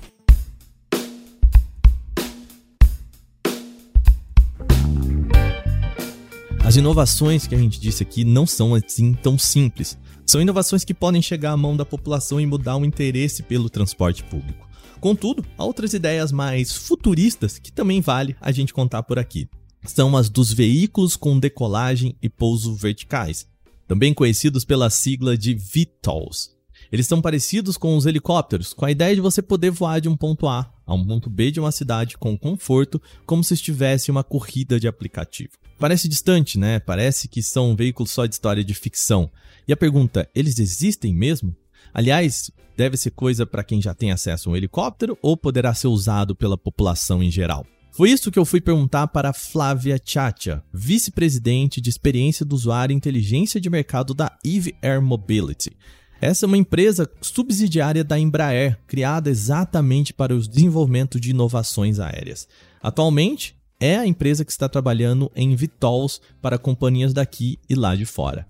As inovações que a gente disse aqui não são assim tão simples. São inovações que podem chegar à mão da população e mudar o interesse pelo transporte público. Contudo, há outras ideias mais futuristas que também vale a gente contar por aqui. São as dos veículos com decolagem e pouso verticais, também conhecidos pela sigla de VTOLs. Eles são parecidos com os helicópteros, com a ideia de você poder voar de um ponto A a um ponto B de uma cidade com conforto, como se estivesse uma corrida de aplicativo. Parece distante, né? Parece que são veículos só de história de ficção. E a pergunta, eles existem mesmo? Aliás, deve ser coisa para quem já tem acesso a um helicóptero ou poderá ser usado pela população em geral? Foi isso que eu fui perguntar para Flávia Chacha, vice-presidente de experiência do usuário e inteligência de mercado da Eve Air Mobility. Essa é uma empresa subsidiária da Embraer, criada exatamente para o desenvolvimento de inovações aéreas. Atualmente, é a empresa que está trabalhando em VTOLs para companhias daqui e lá de fora.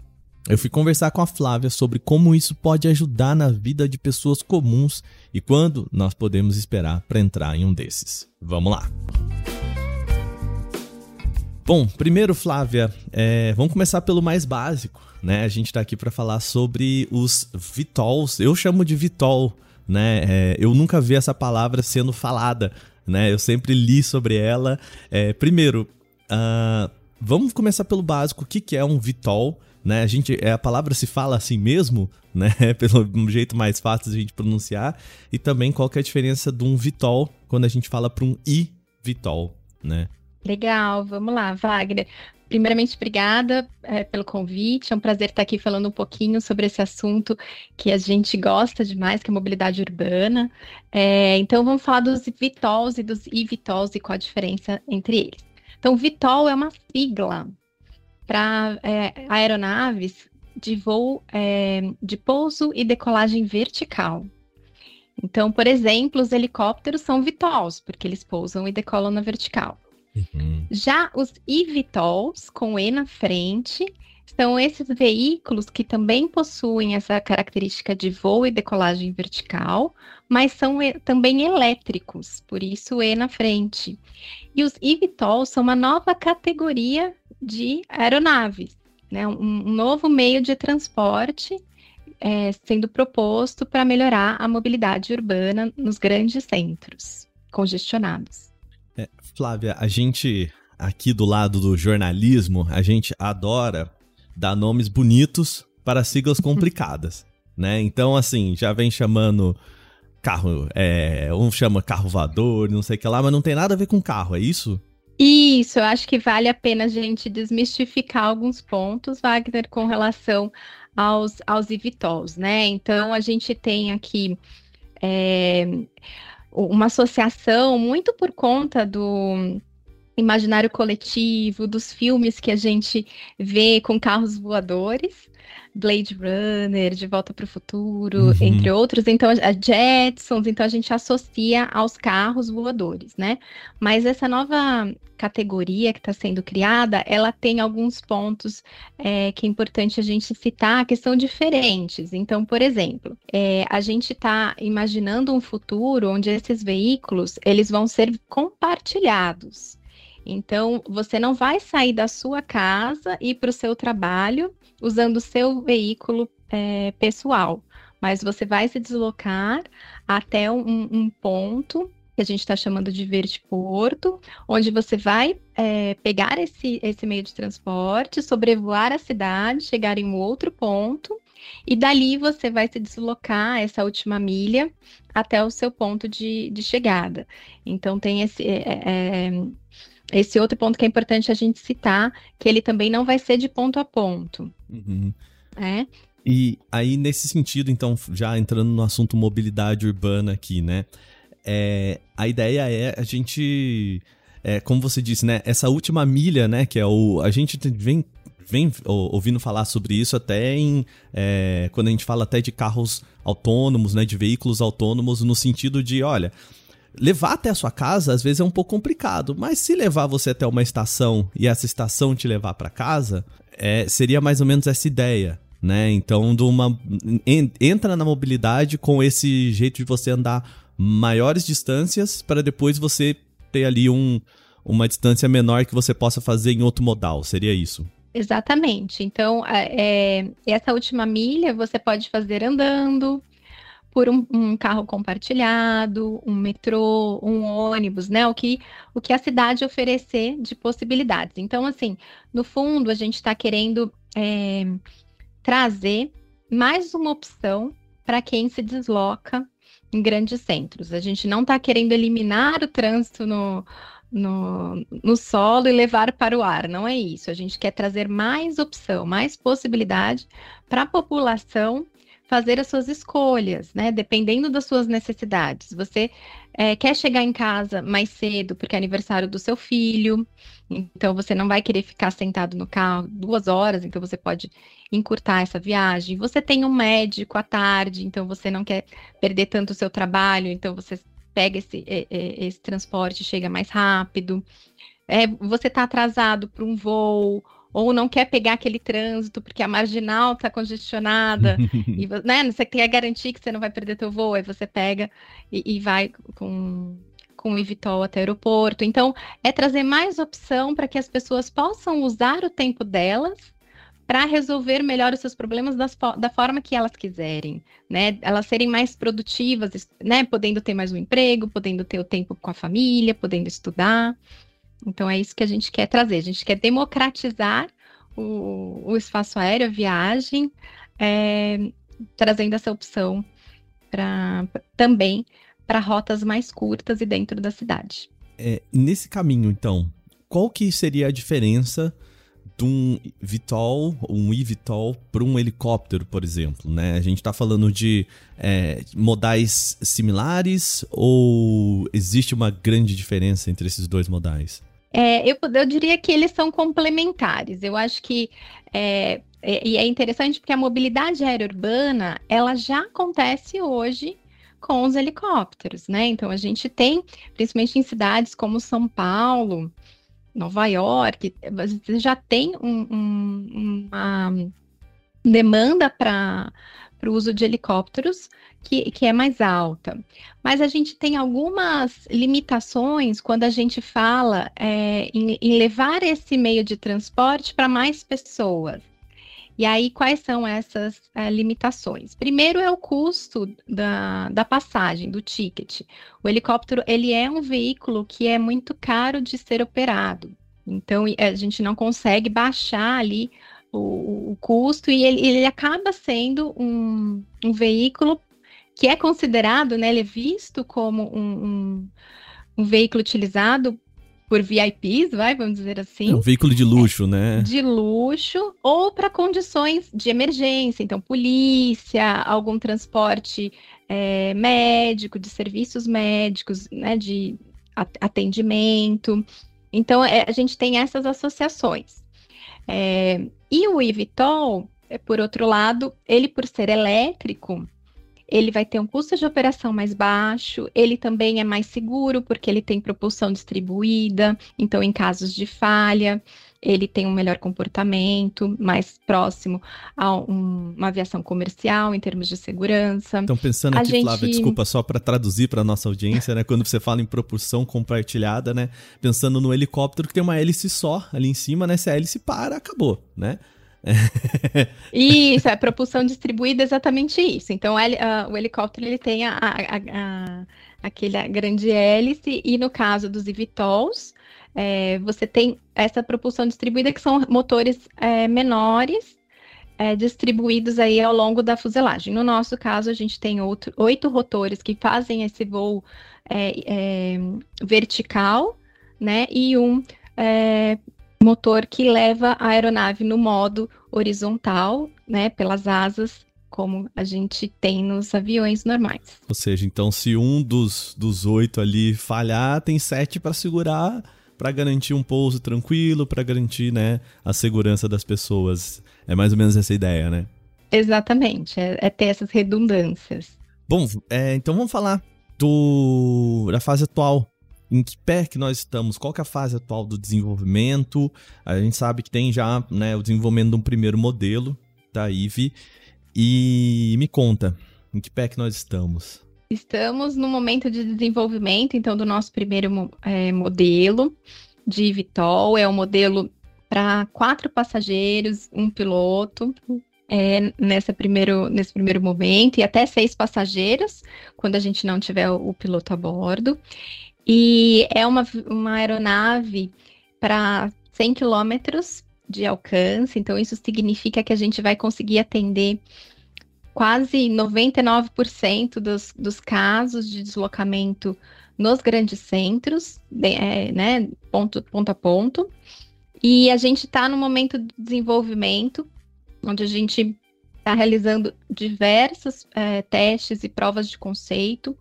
Eu fui conversar com a Flávia sobre como isso pode ajudar na vida de pessoas comuns e quando nós podemos esperar para entrar em um desses. Vamos lá! Bom, primeiro, Flávia, é, vamos começar pelo mais básico, né? A gente está aqui para falar sobre os VTOLs. Eu chamo de VTOL, né? É, eu nunca vi essa palavra sendo falada, né? Eu sempre li sobre ela. É, primeiro, uh, vamos começar pelo básico. O que, que é um VTOL? né? A gente, é, a palavra se fala assim mesmo, né? Pelo jeito mais fácil de a gente pronunciar. E também qual que é a diferença de um vitol quando a gente fala para um i vitol, né? Legal, vamos lá, Wagner. Primeiramente, obrigada é, pelo convite. É um prazer estar aqui falando um pouquinho sobre esse assunto que a gente gosta demais, que é mobilidade urbana. É, então, vamos falar dos VTOLs e dos eVTOLs e qual a diferença entre eles. Então, VTOL é uma sigla para é, aeronaves de voo é, de pouso e decolagem vertical. Então, por exemplo, os helicópteros são VTOLs, porque eles pousam e decolam na vertical. Uhum. Já os eVTOLs, com E na frente, são esses veículos que também possuem essa característica de voo e decolagem vertical, mas são também elétricos, por isso E na frente. E os eVTOLs são uma nova categoria de aeronaves, né? um, novo meio de transporte é, sendo proposto para melhorar a mobilidade urbana nos grandes centros congestionados. Flávia, a gente aqui do lado do jornalismo, a gente adora dar nomes bonitos para siglas complicadas, né? Então, assim, já vem chamando carro, é, um chama carro voador, não sei o que lá, mas não tem nada a ver com carro, é isso? Isso, eu acho que vale a pena a gente desmistificar alguns pontos, Wagner, com relação aos, aos eVTOLs, né? Então, a gente tem aqui é, uma associação muito por conta do imaginário coletivo, dos filmes que a gente vê com carros voadores, Blade Runner, De Volta para o Futuro, uhum. entre outros. Então, a Jetsons, então a gente associa aos carros voadores, né? Mas essa nova categoria que está sendo criada, ela tem alguns pontos é, que é importante a gente citar que são diferentes. Então, por exemplo, é, a gente está imaginando um futuro onde esses veículos eles vão ser compartilhados. Então, você não vai sair da sua casa e para o seu trabalho usando o seu veículo é, pessoal, mas você vai se deslocar até um, um ponto que a gente está chamando de vertiporto, onde você vai é, pegar esse, esse meio de transporte, sobrevoar a cidade, chegar em um outro ponto E dali você vai se deslocar essa última milha até o seu ponto de, de chegada. Então tem esse, é, é, esse outro ponto que é importante a gente citar, que ele também não vai ser de ponto a ponto. Uhum. É? E aí, nesse sentido, então, já entrando no assunto mobilidade urbana aqui, né? É, a ideia é a gente, é, como você disse, né? Essa última milha, né? Que é o. A gente vem, vem ouvindo falar sobre isso até em. É, quando a gente fala até de carros autônomos, né? De veículos autônomos, no sentido de, olha. Levar até a sua casa às vezes é um pouco complicado, mas se levar você até uma estação e essa estação te levar para casa, é, seria mais ou menos essa ideia né? Então, de uma, entra na mobilidade com esse jeito de você andar maiores distâncias para depois você ter ali um, uma distância menor que você possa fazer em outro modal. Seria isso? Exatamente. Então, é, essa última milha você pode fazer andando, por um, um, carro compartilhado, um metrô, um ônibus, né? O que, o que a cidade oferecer de possibilidades. Então, assim, no fundo, a gente está querendo é, trazer mais uma opção para quem se desloca em grandes centros. A gente não está querendo eliminar o trânsito no, no, no solo e levar para o ar, não é isso. A gente quer trazer mais opção, mais possibilidade para a população fazer as suas escolhas, né? Dependendo das suas necessidades. Você é, quer chegar em casa mais cedo porque é aniversário do seu filho, então você não vai querer ficar sentado no carro duas horas, então você pode encurtar essa viagem. Você tem um médico à tarde, então você não quer perder tanto o seu trabalho, então você pega esse, esse transporte, chega mais rápido. É, você está atrasado para um voo ou não quer pegar aquele trânsito porque a marginal está congestionada, e né, você quer garantir que você não vai perder teu voo, aí você pega e, e vai com, com o Evitol até o aeroporto. Então, é trazer mais opção para que as pessoas possam usar o tempo delas para resolver melhor os seus problemas das, da forma que elas quiserem, né? Elas serem mais produtivas, né? Podendo ter mais um emprego, podendo ter o tempo com a família, podendo estudar. Então é isso que a gente quer trazer. A gente quer democratizar o, o espaço aéreo, a viagem, é, trazendo essa opção também para rotas mais curtas e dentro da cidade. É, nesse caminho, então, qual que seria a diferença de um VTOL, um eVTOL, para um helicóptero, por exemplo? Né? A gente está falando de é, modais similares ou existe uma grande diferença entre esses dois modais? É, eu, eu diria que eles são complementares. Eu acho que é, é, e é interessante porque a mobilidade aérea urbana ela já acontece hoje com os helicópteros, né? Então a gente tem, principalmente em cidades como São Paulo, Nova York, você já tem um, um, uma demanda para o uso de helicópteros que, que é mais alta. Mas a gente tem algumas limitações quando a gente fala é, em, em levar esse meio de transporte para mais pessoas. E aí, quais são essas é, limitações? Primeiro é o custo da, da passagem, do ticket. O helicóptero, ele é um veículo que é muito caro de ser operado. Então, a gente não consegue baixar ali o, o custo e ele, ele acaba sendo um, um veículo que é considerado, né, ele é visto como um, um, um veículo utilizado por VIPs, vai, vamos dizer assim. É um veículo de luxo, é, né? De luxo, ou para condições de emergência, então polícia, algum transporte é, médico, de serviços médicos, né, de atendimento. Então, é, a gente tem essas associações. É, e o eVTOL, é, por outro lado, ele por ser elétrico, ele vai ter um custo de operação mais baixo, ele também é mais seguro, porque ele tem propulsão distribuída, então, em casos de falha, ele tem um melhor comportamento, mais próximo a um, uma aviação comercial em termos de segurança. Então, pensando aqui, gente... Flávia, desculpa, só para traduzir para nossa audiência, né? Quando você fala em propulsão compartilhada, né? Pensando no helicóptero que tem uma hélice só ali em cima, né? Se a hélice para, acabou, né? isso, é propulsão distribuída, exatamente isso. Então, uh, o helicóptero ele tem a, a, a, aquele grande hélice, e no caso dos eVTOLs, é, você tem essa propulsão distribuída, que são motores é, menores, é, distribuídos aí ao longo da fuselagem. No nosso caso, a gente tem outro, oito rotores que fazem esse voo é, é, vertical, né? E um é, motor que leva a aeronave no modo horizontal, né? Pelas asas, como a gente tem nos aviões normais. Ou seja, então, se um dos, dos oito ali falhar, tem sete para segurar para garantir um pouso tranquilo, para garantir né, a segurança das pessoas. É mais ou menos essa ideia, né? Exatamente, é, é ter essas redundâncias. Bom, é, então vamos falar do, da fase atual. Em que pé que nós estamos? Qual que é a fase atual do desenvolvimento? A gente sabe que tem já né, o desenvolvimento de um primeiro modelo da IVE. E me conta, em que pé que nós estamos? Estamos no momento de desenvolvimento, então, do nosso primeiro é, modelo de Vitol. É um modelo para quatro passageiros, um piloto, é, nessa primeiro, nesse primeiro momento, e até seis passageiros, quando a gente não tiver o, o piloto a bordo. E é uma, uma aeronave para 100 quilômetros de alcance, então isso significa que a gente vai conseguir atender quase 99% dos, dos casos de deslocamento nos grandes centros, é, né, ponto, ponto a ponto. E a gente está no momento de desenvolvimento onde a gente está realizando diversos é, testes e provas de conceito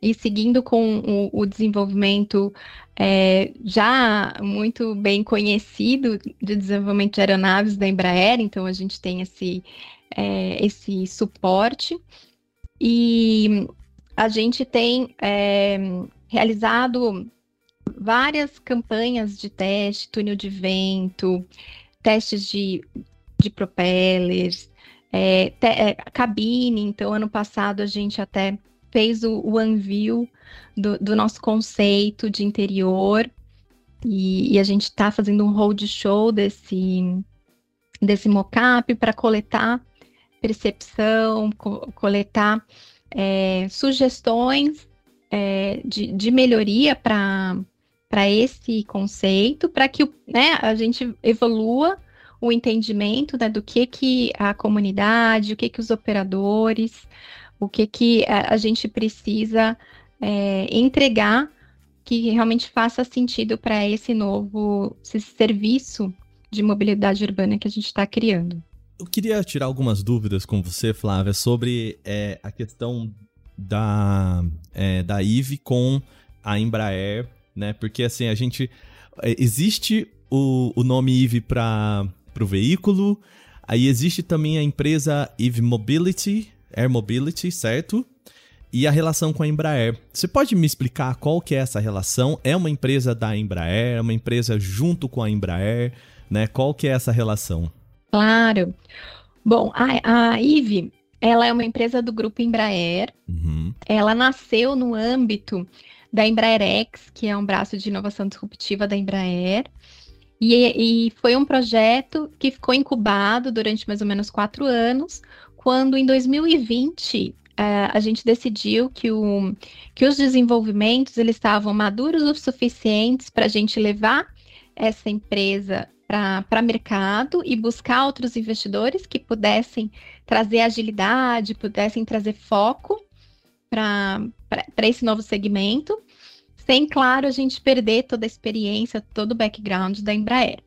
e seguindo com o, o desenvolvimento é, já muito bem conhecido de desenvolvimento de aeronaves da Embraer, então a gente tem esse, é, esse suporte e a gente tem é, realizado várias campanhas de teste, túnel de vento, testes de de propellers, é, te, é, cabine. Então, ano passado a gente até fez o, o unveil do, do nosso conceito de interior e, e a gente está fazendo um roadshow desse, desse mockup para coletar percepção, co coletar é, sugestões é, de, de melhoria para esse conceito, para que né, a gente evolua o entendimento né, do que, que a comunidade, o que, que os operadores, o que, que a, a gente precisa é, entregar que realmente faça sentido para esse novo esse serviço de mobilidade urbana que a gente está criando. Eu queria tirar algumas dúvidas com você, Flávia, sobre é, a questão da, é, da IVE com a Embraer, né? Porque assim, a gente. É, existe o, o nome IVE para o veículo. Aí existe também a empresa Eve Mobility, Air Mobility, certo? E a relação com a Embraer. Você pode me explicar qual que é essa relação? É uma empresa da Embraer, é uma empresa junto com a Embraer, né? Qual que é essa relação? Claro. Bom, a, a Eve, ela é uma empresa do grupo Embraer. Uhum. Ela nasceu no âmbito da Embraer X, que é um braço de inovação disruptiva da Embraer. E, e, foi um projeto que ficou incubado durante mais ou menos quatro anos, quando em 2020 uh, eh, a gente decidiu que, o, que os desenvolvimentos eles estavam maduros o suficientes para a gente levar essa empresa para mercado e buscar outros investidores que pudessem trazer agilidade, pudessem trazer foco para esse novo segmento sem, claro, a gente perder toda a experiência, todo o background da Embraer.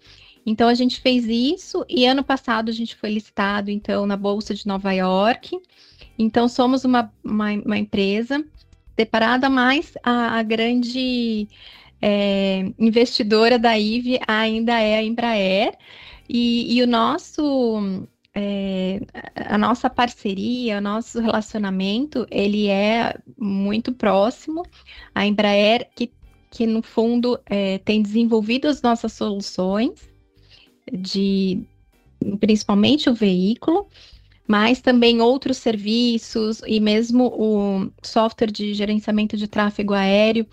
Então a gente fez isso e ano passado a gente foi listado então na bolsa de Nova York. Então somos uma, uma, uma empresa separada, mas a, a grande é, investidora da IVE ainda é a Embraer. E, e o nosso é, a nossa parceria, o nosso relacionamento, ele é muito próximo. A Embraer, que, que no fundo é, tem desenvolvido as nossas soluções, de principalmente o veículo, mas também outros serviços e mesmo o software de gerenciamento de tráfego aéreo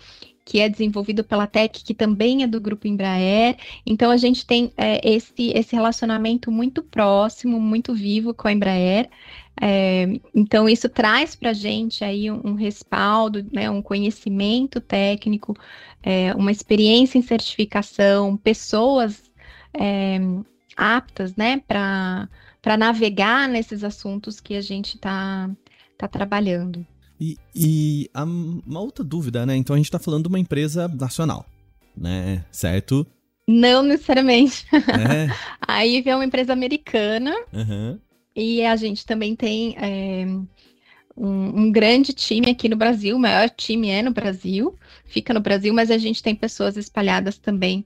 que é desenvolvido pela Tech, que também é do grupo Embraer. Então a gente tem é, esse, esse relacionamento muito próximo, muito vivo com a Embraer. É, então isso traz para a gente aí um, um, respaldo, né, um conhecimento técnico, é, uma experiência em certificação, pessoas é, aptas, né, para navegar nesses assuntos que a gente está tá trabalhando. E, e a, uma outra dúvida, né? Então a gente está falando de uma empresa nacional, né? Certo? Não necessariamente. É. a IVE é uma empresa americana Uhum. e a gente também tem é, um, um grande time aqui no Brasil, o maior time é no Brasil, fica no Brasil, mas a gente tem pessoas espalhadas também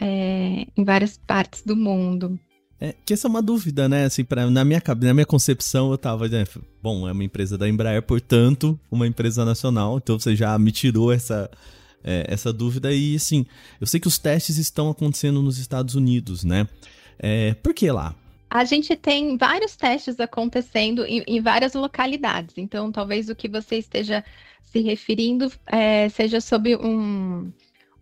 é, em várias partes do mundo. É, que essa é uma dúvida, né? Assim, pra, na, minha, na minha concepção, eu tava, né? Bom, é uma empresa da Embraer, portanto, uma empresa nacional. Então você já me tirou essa, é, essa dúvida. E, assim, eu sei que os testes estão acontecendo nos Estados Unidos, né? É, por que lá? A gente tem vários testes acontecendo em, em várias localidades, então talvez o que você esteja se referindo é, seja sobre um,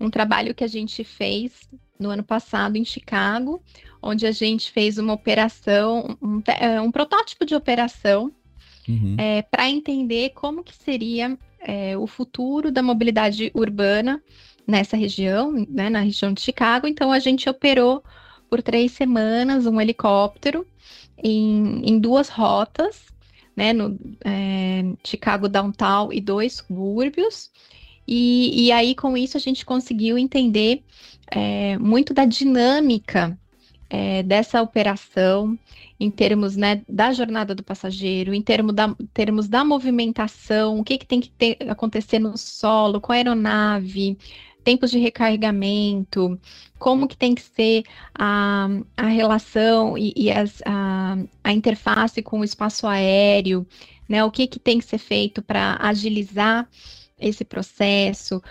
um trabalho que a gente fez no ano passado em Chicago, onde a gente fez uma operação, um, é, um protótipo de operação Uhum. para entender como que seria é, o futuro da mobilidade urbana nessa região, né, na região de Chicago. Então a gente operou por três semanas um helicóptero em, em duas rotas, né, no é, Chicago Downtown e dois subúrbios. E, e aí, com isso, a gente conseguiu entender é, muito da dinâmica é, dessa operação em termos né, da jornada do passageiro, em termo da, termos da movimentação, o que, que tem que ter- acontecer no solo, com a aeronave, tempos de recarregamento, como que tem que ser a, a relação e, e as- a, a interface com o espaço aéreo, né, o que, que tem que ser feito para agilizar esse processo.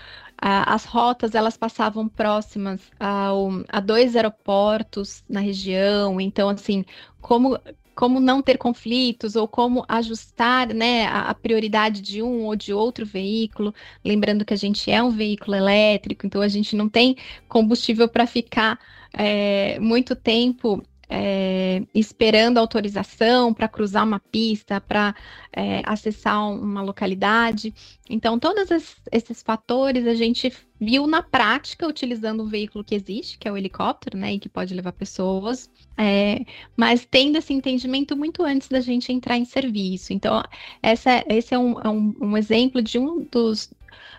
As rotas elas passavam próximas ao, a dois aeroportos na região, então assim, como como não ter conflitos ou como ajustar né, a, a prioridade de um ou de outro veículo. Lembrando que a gente é um veículo elétrico, então a gente não tem combustível para ficar é, muito tempo é, esperando autorização para cruzar uma pista, para é, acessar um- uma localidade. Então, todos es- esses fatores a gente viu na prática utilizando um veículo que existe, que é o helicóptero, né, e que pode levar pessoas, é, mas tendo esse entendimento muito antes da gente entrar em serviço. Então, essa, esse é um, é um- um exemplo de um dos,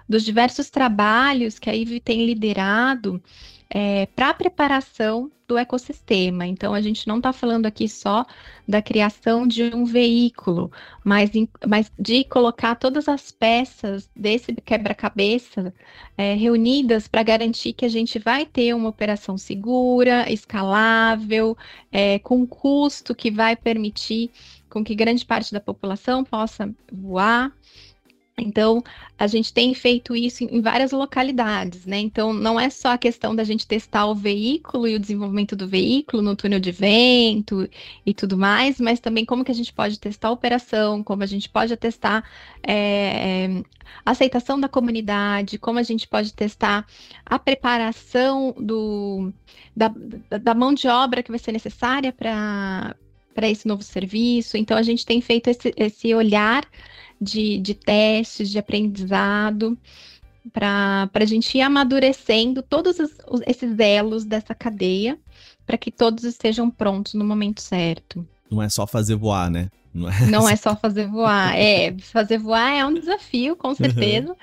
dos diversos trabalhos que a IVE tem liderado para a preparação do ecossistema. Então, a gente não está falando aqui só da criação de um veículo, mas, mas de colocar todas as peças desse quebra-cabeça é, reunidas para garantir que a gente vai ter uma operação segura, escalável, é, com custo que vai permitir com que grande parte da população possa voar. Então, a gente tem feito isso em várias localidades, né? Então, não é só a questão da gente testar o veículo e o desenvolvimento do veículo no túnel de vento e tudo mais, mas também como que a gente pode testar a operação, como a gente pode testar é, é, a aceitação da comunidade, como a gente pode testar a preparação do, da, da- mão de obra que vai ser necessária para para esse novo serviço. Então, a gente tem feito esse, esse olhar de, de testes, de aprendizado, para a gente ir amadurecendo todos os- esses elos dessa cadeia, para que todos estejam prontos no momento certo. Não é só fazer voar, né? Não é, Não é só fazer voar. É, fazer voar é um desafio, com certeza,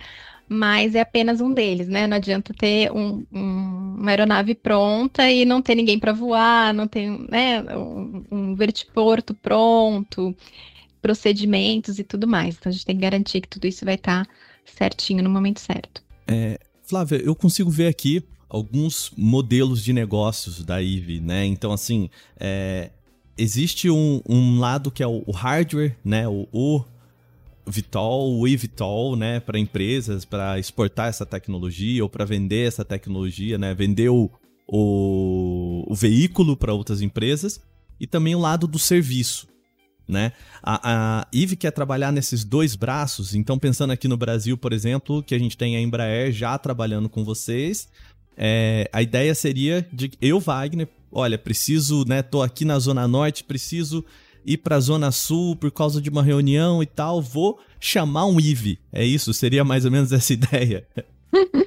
mas é apenas um deles, né? Não adianta ter um- um- uma aeronave pronta e não ter ninguém para voar, não ter, né, um, um vertiporto pronto, procedimentos e tudo mais. Então a gente tem que garantir que tudo isso vai estar certinho no momento certo. É, Flávia, eu consigo ver aqui alguns modelos de negócios da IVE, né? Então, assim, é, existe um, um lado que é o, o hardware, né? O, o Vitol, o eVitol, né? Para empresas, para exportar essa tecnologia ou para vender essa tecnologia, né? Vender o, o, o veículo para outras empresas. E também o lado do serviço, né? A, a quer trabalhar nesses dois braços, então pensando aqui no Brasil, por exemplo, que a gente tem a Embraer já trabalhando com vocês, é, a ideia seria de eu, Wagner, olha, preciso, né, tô aqui na Zona Norte, preciso ir pra Zona Sul por causa de uma reunião e tal, vou chamar um Eve. É isso? Seria mais ou menos essa ideia?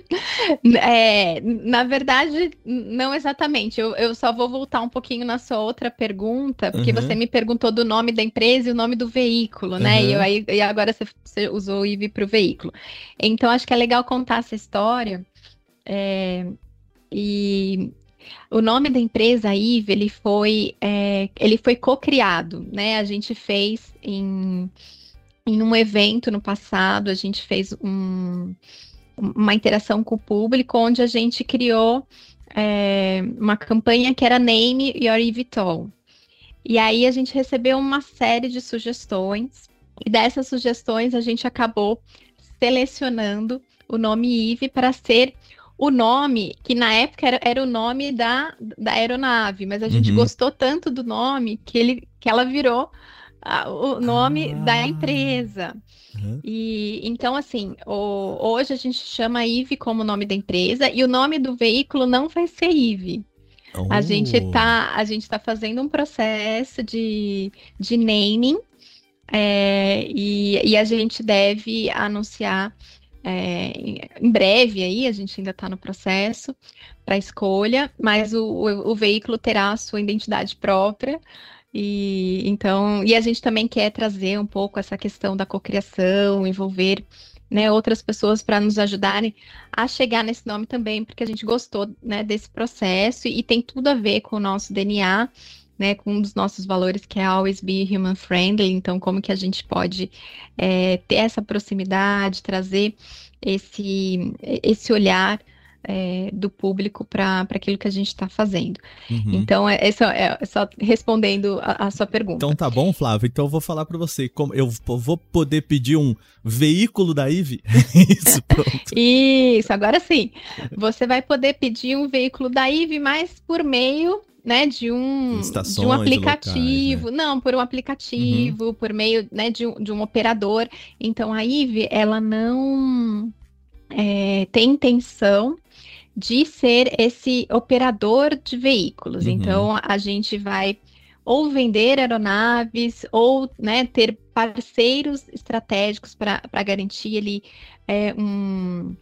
É, na verdade, não exatamente. Eu, eu, só vou voltar um pouquinho na sua outra pergunta, porque uhum. você me perguntou do nome da empresa e o nome do veículo, né? Uhum. E, eu, aí, e agora você, você usou o IV para o veículo. Então, acho que é legal contar essa história. É, e o nome da empresa IVE, ele foi, é, ele foi co-criado, né? A gente fez em, em um evento no passado, a gente fez um, uma interação com o público, onde a gente criou é, uma campanha que era Name Your Evitol. E aí a gente recebeu uma série de sugestões, e dessas sugestões a gente acabou selecionando o nome IVE para ser o nome, que na época era, era o nome da, da aeronave, mas a gente uhum. gostou tanto do nome que, ele, que ela virou o nome ah. da empresa. Uhum. E então, assim, o, hoje a gente chama IVE como nome da empresa e o nome do veículo não vai ser IVE. Oh. A gente está a gente tá fazendo um processo de, de naming é, e, e a gente deve anunciar é, em breve aí, a gente ainda está no processo para escolha, mas o, o, o, veículo terá a sua identidade própria. E então, e a gente também quer trazer um pouco essa questão da cocriação, envolver né, outras pessoas para nos ajudarem a chegar nesse nome também, porque a gente gostou né, desse processo e tem tudo a ver com o nosso DNA né, com um dos nossos valores que é always be human friendly, então como que a gente pode é, ter essa proximidade, trazer esse, esse olhar é, do público para aquilo que a gente está fazendo. Uhum. Então, é, é, só, é, só, respondendo a, a, sua pergunta. Então tá bom, Flávio. Então eu vou falar para você. Como eu vou poder pedir um veículo da IVE? Isso, pronto. Isso, agora sim. Você vai poder pedir um veículo da IVE, mas por meio né, de um, de um aplicativo, locais, né? não, por um aplicativo, uhum. por meio né, de, de um operador. Então a IVE, ela não é, tem intenção de ser esse operador de veículos. Uhum. Então a gente vai ou vender aeronaves ou né, ter parceiros estratégicos para garantir ali é, um,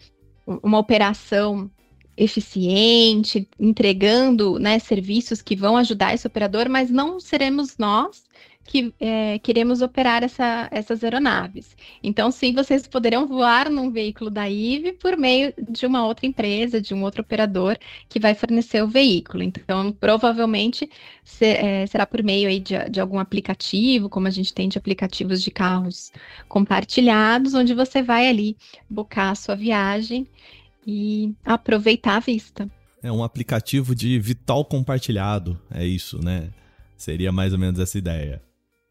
uma operação eficiente, entregando né, serviços que vão ajudar esse operador, mas não seremos nós que é, queremos operar essa, essas aeronaves. Então, sim, vocês poderão voar num veículo da IVE por meio de uma outra empresa, de um outro operador que vai fornecer o veículo. Então, provavelmente ser, é, será por meio de, de algum aplicativo, como a gente tem de aplicativos de carros compartilhados, onde você vai ali buscar a sua viagem e aproveitar a vista. É um aplicativo de vital compartilhado, é isso, né? Seria mais ou menos essa ideia.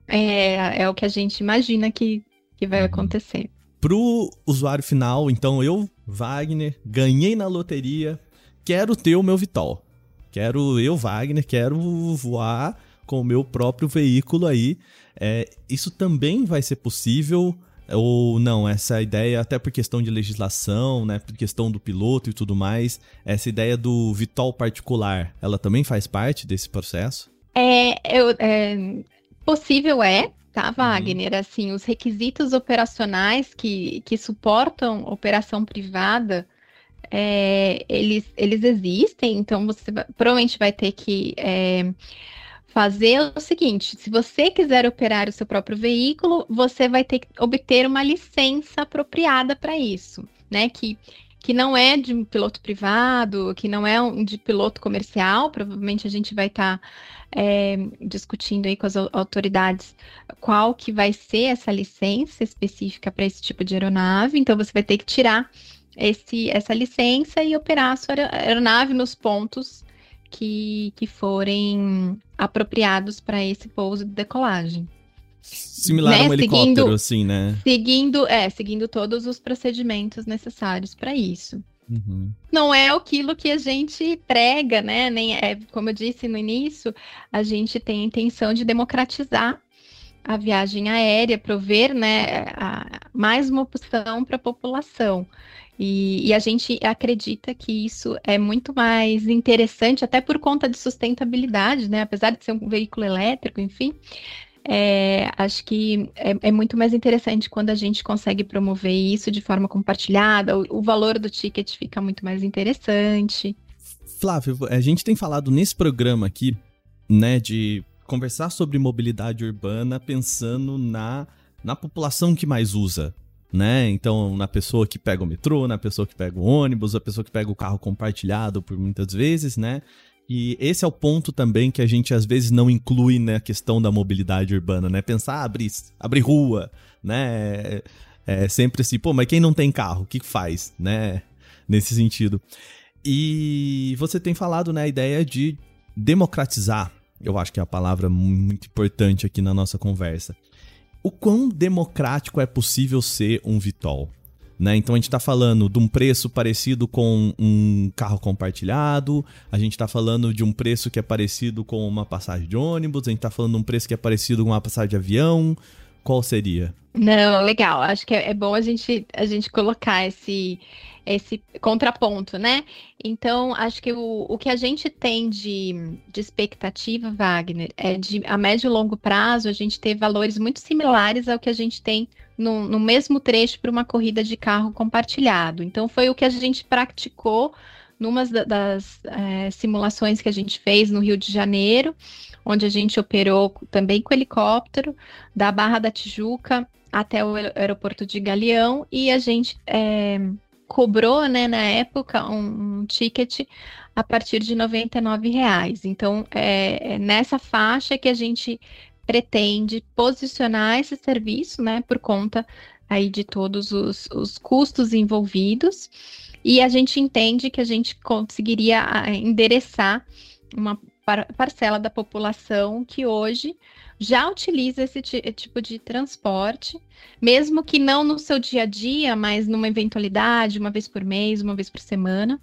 É, é o que a gente imagina que, que vai uhum. acontecer. Pro usuário final, então eu, Wagner, ganhei na loteria, quero ter o meu Vital. Quero, eu, Wagner, quero voar com o meu próprio veículo aí. É, isso também vai ser possível ou não, essa ideia, até por questão de legislação, né, por questão do piloto e tudo mais, essa ideia do vitol particular, ela também faz parte desse processo? É, eu, é possível é, tá, uhum. Wagner? Uhum. Assim, os requisitos operacionais que, que suportam operação privada, é, eles, eles existem, então você vai, provavelmente vai ter que é, fazer o seguinte: se você quiser operar o seu próprio veículo, você vai ter que obter uma licença apropriada para isso, né? Que, que não é de um piloto privado, que não é um de piloto comercial. Provavelmente a gente vai estar tá, é, discutindo aí com as autoridades qual que vai ser essa licença específica para esse tipo de aeronave. Então você vai ter que tirar esse, essa licença e operar a sua aeronave nos pontos que, que forem apropriados para esse pouso de decolagem. Similar né? a um helicóptero, seguindo, assim, né? Seguindo, é, seguindo todos os procedimentos necessários para isso. Uhum. Não é aquilo que a gente prega, né? Nem é, como eu disse no início, a gente tem a intenção de democratizar a viagem aérea, prover né, a, mais uma opção para a população. E, e, a gente acredita que isso é muito mais interessante, até por conta de sustentabilidade, né? Apesar de ser um veículo elétrico, enfim, é, acho que é, é, muito mais interessante quando a gente consegue promover isso de forma compartilhada, o, o valor do ticket fica muito mais interessante. Flávio, a gente tem falado nesse programa aqui, né, de conversar sobre mobilidade urbana pensando na, na população que mais usa, né? Então, na pessoa que pega o metrô, na pessoa que pega o ônibus, a pessoa que pega o carro compartilhado por muitas vezes, né? E esse é o ponto também que a gente às vezes não inclui na questão da mobilidade urbana, né? Pensar, ah, abrir, abrir rua, né? É, é sempre assim, pô, mas quem não tem carro, o que faz, né? Nesse sentido. E você tem falado, né, a ideia de democratizar, eu acho que é a palavra muito importante aqui na nossa conversa. O quão democrático é possível ser um Vitol? Né? Então a gente está falando de um preço parecido com um carro compartilhado, a gente está falando de um preço que é parecido com uma passagem de ônibus, a gente está falando de um preço que é parecido com uma passagem de avião. Qual seria? Não, legal. Acho que é, é bom a gente, a gente colocar esse, esse contraponto, né? Então, acho que o, o que a gente tem de, de expectativa, Wagner, é de a médio e longo prazo a gente ter valores muito similares ao que a gente tem no, no mesmo trecho para uma corrida de carro compartilhado. Então, foi o que a gente praticou numa das é, simulações que a gente fez no Rio de Janeiro, onde a gente operou também com helicóptero, da Barra da Tijuca até o aeroporto de Galeão, e a gente é, cobrou, né, na época, um, um, ticket a partir de R$ reais. Então, é, é nessa faixa que a gente pretende posicionar esse serviço, né, por conta aí de todos os, os custos envolvidos, e a gente entende que a gente conseguiria ah, endereçar uma par parcela da população que hoje já utiliza esse tipo de transporte, mesmo que não no seu dia a dia, mas numa eventualidade, uma vez por mês, uma vez por semana.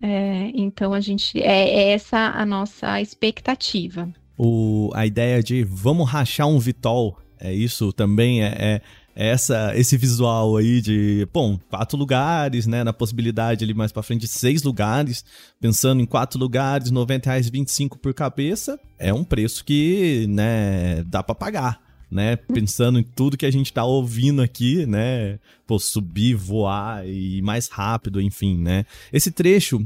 É, então a gente é, é essa a nossa expectativa o, a ideia de vamos rachar um Vitol. É isso também, é, é, é essa, esse visual aí de, bom, quatro lugares, né? Na possibilidade ali mais para frente, seis lugares. Pensando em quatro lugares, R$ reais 25 por cabeça, é um preço que, né, dá para pagar. Né, pensando em tudo que a gente tá ouvindo aqui, né, pô, subir, voar e mais rápido, enfim, né. Esse trecho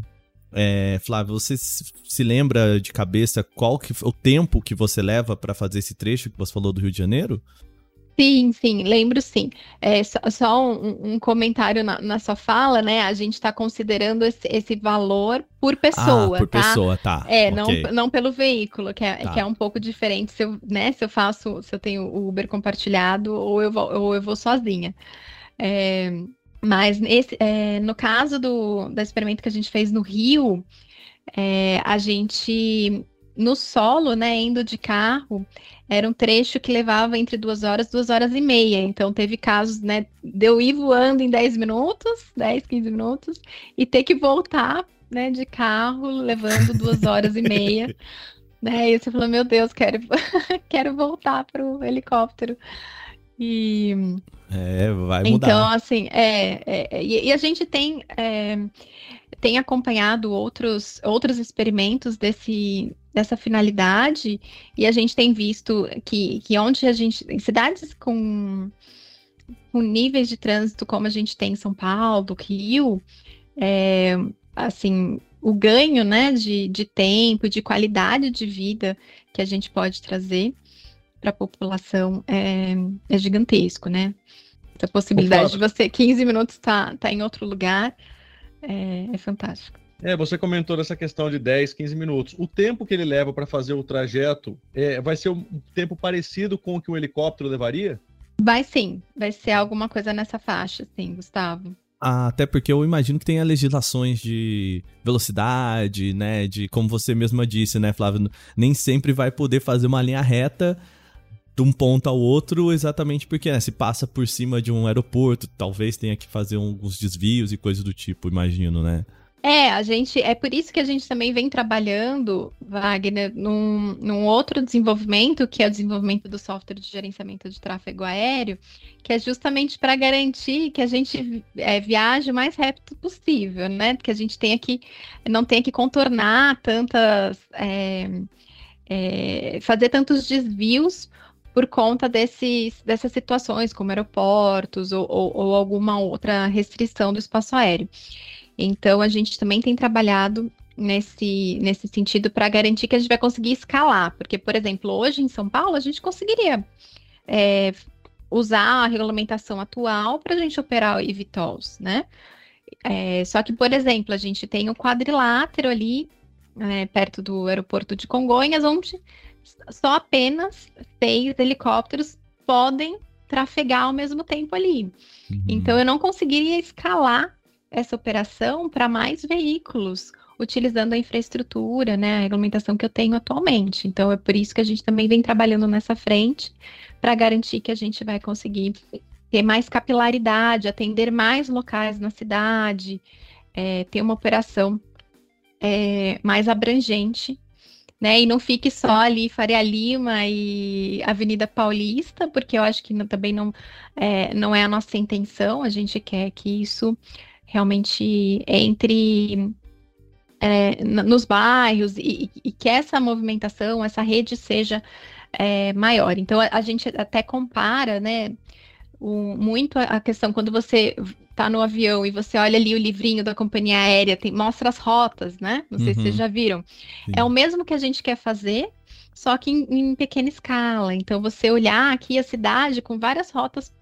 é, Flávio, você se lembra de cabeça qual que o tempo que você leva para fazer esse trecho que você falou do Rio de Janeiro? Sim, sim, lembro sim. É, só, só um, um, comentário na, na, sua fala, né? A gente está considerando esse, esse, valor por pessoa, ah, por tá? pessoa, tá. É, okay. não, não pelo veículo, que é, tá. que é um pouco diferente se eu, né, se eu faço, se eu tenho o Uber compartilhado ou eu vou, ou eu vou sozinha. É, mas esse, é, no caso do, do experimento que a gente fez no Rio, é, a gente, no solo, né, indo de carro, era um trecho que levava entre duas horas e duas horas e meia. Então, teve casos, né, de eu ir voando em 10 minutos, 10, 15 minutos, e ter que voltar, né, de carro, levando duas horas e meia. Né, e você falou, meu Deus, quero, quero voltar para o helicóptero. E é, vai mudar. Então, assim, é, é, é e, e, a gente tem, é, tem acompanhado outros, outros experimentos desse, dessa finalidade, e a gente tem visto que, que onde a gente, em cidades com, com níveis de trânsito como a gente tem em São Paulo, Rio, é, assim, o ganho, né, de, de tempo, de qualidade de vida que a gente pode trazer para a população é, é, gigantesco, né? Essa possibilidade de você 15 minutos estar tá, tá em outro lugar é, é fantástico. É, você comentou dessa questão de 10, 15 minutos. O tempo que ele leva para fazer o trajeto é, vai ser um tempo parecido com o que um helicóptero levaria? Vai sim, vai ser alguma coisa nessa faixa, sim, Gustavo. Ah, até porque eu imagino que tenha legislações de velocidade, né? De como você mesma disse, né, Flávio? Nem sempre vai poder fazer uma linha reta de um ponto ao outro, exatamente porque né, se passa por cima de um aeroporto, talvez tenha que fazer alguns desvios e coisas do tipo, imagino, né? É, a gente é por isso que a gente também vem trabalhando, Wagner, num, num outro desenvolvimento, que é o desenvolvimento do software de gerenciamento de tráfego aéreo, que é justamente para garantir que a gente é, viaje o mais rápido possível, né? Que a gente tenha que não tenha que contornar tantas. É, é, fazer tantos desvios por conta desses, dessas situações, como aeroportos ou, ou, ou alguma outra restrição do espaço aéreo. Então, a gente também tem trabalhado nesse, nesse sentido para garantir que a gente vai conseguir escalar. Porque, por exemplo, hoje em São Paulo, a gente conseguiria é, usar a regulamentação atual para a gente operar o eVTOLs, né? É, só que, por exemplo, a gente tem o quadrilátero ali, é, perto do aeroporto de Congonhas, onde só apenas seis helicópteros podem trafegar ao mesmo tempo ali. Uhum. Então, eu não conseguiria escalar essa operação para mais veículos, utilizando a infraestrutura, né, a regulamentação que eu tenho atualmente. Então, é por isso que a gente também vem trabalhando nessa frente, para garantir que a gente vai conseguir ter mais capilaridade, atender mais locais na cidade, é, ter uma operação é, mais abrangente, né? E não fique só ali Faria Lima e Avenida Paulista, porque eu acho que não, também não é, não é a nossa intenção. A gente quer que isso realmente entre é, nos bairros e, e, que essa movimentação, essa rede seja é, maior. Então a, a, gente até compara, né? O, muito a questão quando você está no avião e você olha ali o livrinho da companhia aérea, tem, mostra as rotas, né? Não sei uhum. se vocês uhum. já viram. Sim. É o mesmo que a gente quer fazer, só que em, em pequena escala. Então, você olhar aqui a cidade com várias rotas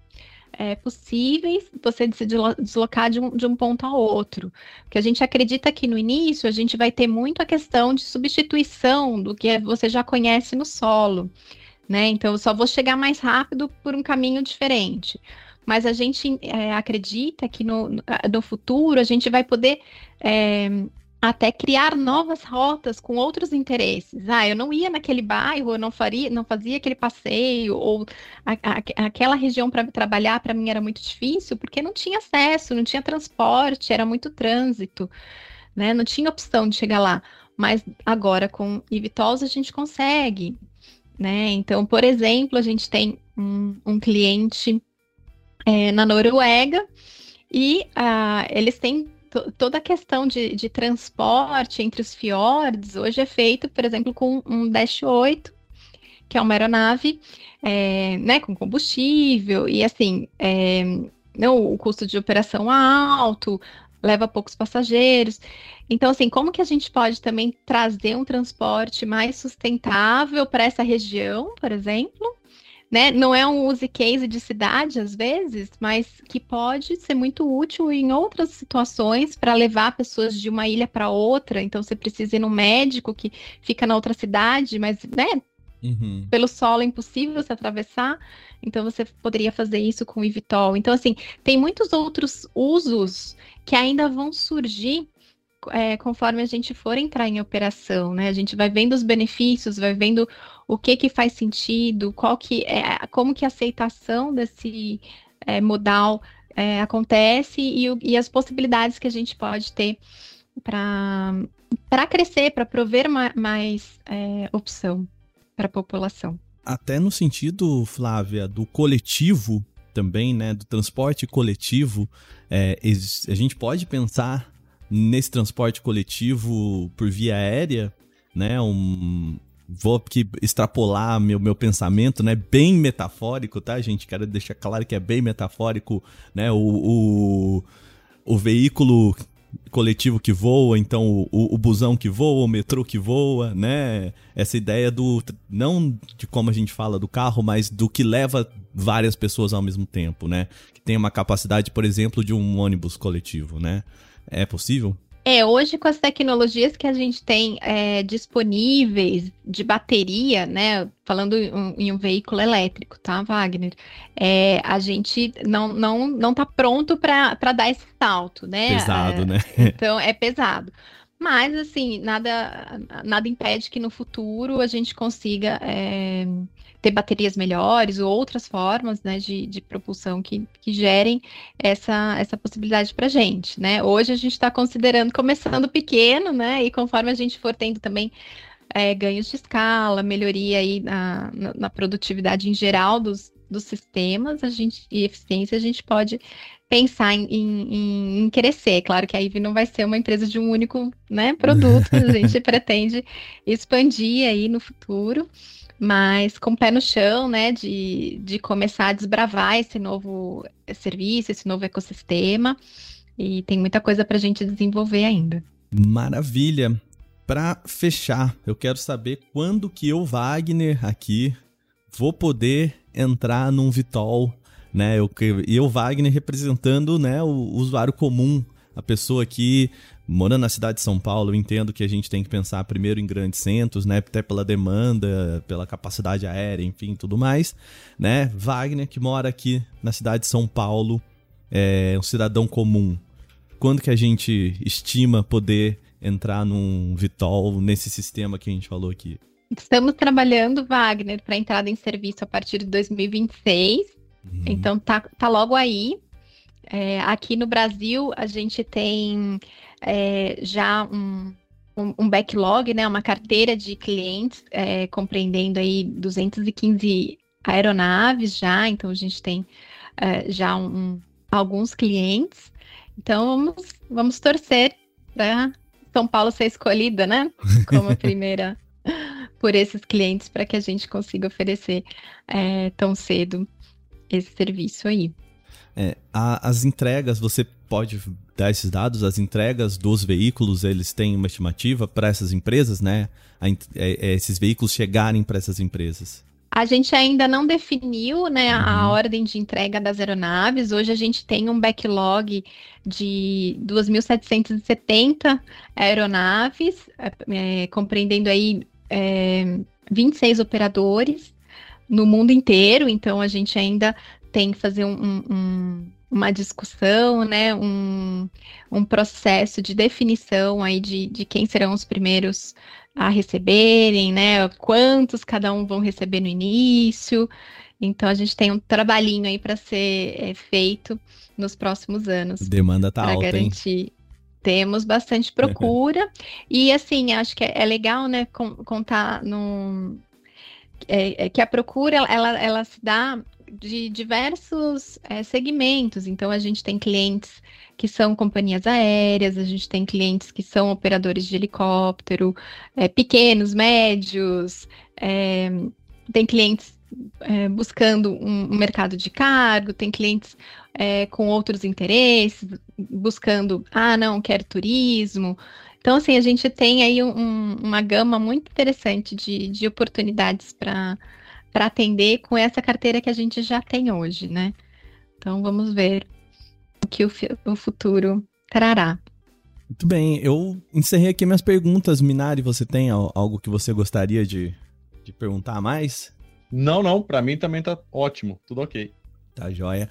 é, possíveis você se deslocar de um, de um ponto a outro. Porque a gente acredita que no início a gente vai ter muito a questão de substituição do que você já conhece no solo. Né? Então, eu só vou chegar mais rápido por um caminho diferente. Mas a gente é, acredita que no, no futuro a gente vai poder é, até criar novas rotas com outros interesses. Ah, eu não ia naquele bairro, eu não faria, não fazia aquele passeio ou a, a, aquela região para trabalhar para mim era muito difícil porque não tinha acesso, não tinha transporte, era muito trânsito, né? Não tinha opção de chegar lá. Mas agora com eVTOLs a gente consegue, né? Então, por exemplo, a gente tem um, um cliente é, na Noruega. E uh, eles têm toda a questão de, de transporte entre os fiordes hoje é feito, por exemplo, com um Dash 8, que é uma aeronave é, né, com combustível, e assim, é, não, o custo de operação é alto, leva poucos passageiros. Então, assim, como que a gente pode também trazer um transporte mais sustentável para essa região, por exemplo, né? Não é um use case de cidade às vezes, mas que pode ser muito útil em outras situações para levar pessoas de uma ilha para outra. Então você precisa ir no médico que fica na outra cidade, mas né? Uhum. Pelo solo é impossível se atravessar, então você poderia fazer isso com o Ivitol. Então, assim, tem muitos outros usos que ainda vão surgir é, conforme a gente for entrar em operação, né? A gente vai vendo os benefícios, vai vendo o que que faz sentido, qual que é, como que a aceitação desse é, modal é, acontece e, e, as possibilidades que a gente pode ter para crescer, para prover ma mais é, opção para a população. Até no sentido, Flávia, do coletivo também, né, do transporte coletivo, é, a gente pode pensar nesse transporte coletivo por via aérea, né? Um, vou aqui extrapolar meu, meu pensamento, né? Bem metafórico, tá, gente? Quero deixar claro que é bem metafórico, né? O, o, o veículo coletivo que voa, então o, o, busão que voa, o metrô que voa, né? Essa ideia do. Não de como a gente fala do carro, mas do que leva várias pessoas ao mesmo tempo, né? Que tem uma capacidade, por exemplo, de um ônibus coletivo, né? É possível? É, hoje com as tecnologias que a gente tem é, disponíveis de bateria, né? Falando em um veículo elétrico, tá, Wagner? É, a gente não, não, não tá pronto para dar esse salto, né? Pesado, é, né? Então, é pesado. Mas, assim, nada, nada impede que no futuro a gente consiga é, ter baterias melhores ou outras formas né, de, de propulsão que, que gerem essa, essa possibilidade para a gente. Né? Hoje a gente está considerando começando pequeno, né? E conforme a gente for tendo também é, ganhos de escala, melhoria aí na, na, na produtividade em geral dos, dos sistemas a gente, e eficiência, a gente pode pensar em, em, em, crescer. Claro que a IVE não vai ser uma empresa de um único né, produto, a gente pretende expandir aí no futuro. Mas com o pé no chão, né, de, de começar a desbravar esse novo serviço, esse novo ecossistema, e tem muita coisa para a gente desenvolver ainda. Maravilha! Para fechar, eu quero saber quando que eu, Wagner, aqui, vou poder entrar num Vitol, né? Eu, eu Wagner, representando né, o usuário comum, a pessoa que morando na cidade de São Paulo, eu entendo que a gente tem que pensar primeiro em grandes centros, né? Até pela demanda, pela capacidade aérea, enfim, tudo mais, né? Wagner, que mora aqui na cidade de São Paulo, é um cidadão comum. Quando que a gente estima poder entrar num Vitol nesse sistema que a gente falou aqui? Estamos trabalhando, Wagner, para entrada em serviço a partir de 2026. Uhum. Então tá, tá logo aí. É, aqui no Brasil, a gente tem é, já um, um, um, backlog, né, uma carteira de clientes, é, compreendendo aí 215 aeronaves já, então a gente tem é, já um, alguns clientes. Então vamos, vamos torcer para São Paulo ser escolhida, né, como a primeira por esses clientes para que a gente consiga oferecer é, tão cedo esse serviço aí. É, a, as entregas, você pode dar esses dados? As entregas dos veículos, eles têm uma estimativa para essas empresas, né? A, é, é, esses veículos chegarem para essas empresas? A gente ainda não definiu né, uhum. a ordem de entrega das aeronaves. Hoje a gente tem um backlog de 2.770 aeronaves, é, compreendendo aí é, 26 operadores no mundo inteiro. Então a gente ainda tem que fazer um, um, uma discussão, né, um, um processo de definição aí de, de quem serão os primeiros a receberem, né, quantos cada um vão receber no início. Então a gente tem um trabalhinho aí para ser é, feito nos próximos anos. Demanda tá alta, garantir. Hein? Temos bastante procura e assim acho que é, é legal, né, contar no é, é, que a procura ela, ela se dá de diversos é, segmentos. Então, a gente tem clientes que são companhias aéreas, a gente tem clientes que são operadores de helicóptero, é, pequenos, médios, é, tem clientes é, buscando um, um, mercado de cargo, tem clientes é, com outros interesses, buscando, ah, não, quero turismo. Então, assim, a gente tem aí um, uma gama muito interessante de, de oportunidades para para atender com essa carteira que a gente já tem hoje, né? Então vamos ver o que o, o futuro trará. Muito bem, eu encerrei aqui minhas perguntas. Minari, você tem algo que você gostaria de, de perguntar mais? Não, não, para mim também tá ótimo, tudo ok. Tá joia.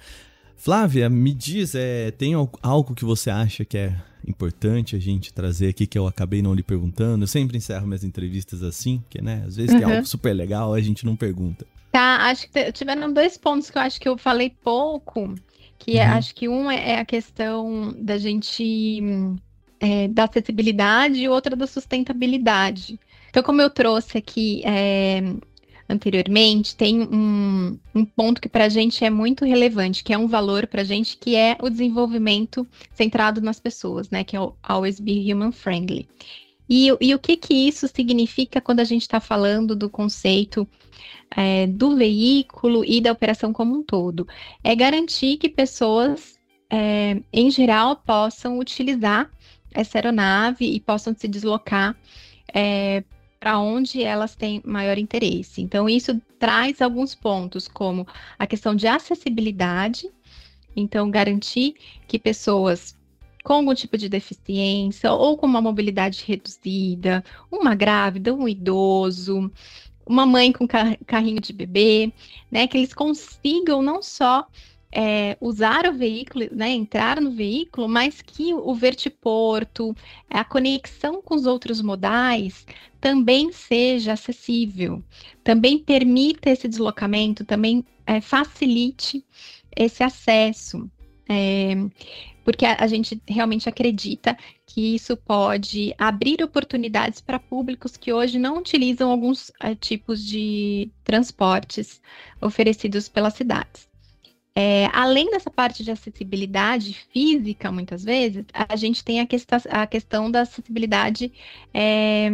Flávia, me diz, é, tem algo que você acha que é importante a gente trazer aqui que eu acabei não lhe perguntando? Eu sempre encerro minhas entrevistas assim, que né, às vezes uhum. tem algo super legal, a gente não pergunta. Tá, acho que tiveram dois pontos que eu acho que eu falei pouco, que é, uhum. acho que um é, é a questão da gente é, da acessibilidade e outra da sustentabilidade. Então, como eu trouxe aqui é, anteriormente, tem um, um ponto que para a gente é muito relevante, que é um valor para a gente, que é o desenvolvimento centrado nas pessoas, né? Que é o Always Be Human Friendly. E, e o que, que isso significa quando a gente está falando do conceito é, do veículo e da operação como um todo? É garantir que pessoas, é, em geral, possam utilizar essa aeronave e possam se deslocar é, para onde elas têm maior interesse. Então, isso traz alguns pontos, como a questão de acessibilidade, então, garantir que pessoas com algum tipo de deficiência ou com uma mobilidade reduzida, uma grávida, um idoso, uma mãe com carrinho de bebê, né, que eles consigam não só é, usar o veículo, né, entrar no veículo, mas que o vertiporto, a conexão com os outros modais também seja acessível, também permita esse deslocamento, também é, facilite esse acesso. É, porque a, a, gente realmente acredita que isso pode abrir oportunidades para públicos que hoje não utilizam alguns é, tipos de transportes oferecidos pelas cidades. É, além dessa parte de acessibilidade física, muitas vezes, a gente tem a, questão, a questão da acessibilidade é,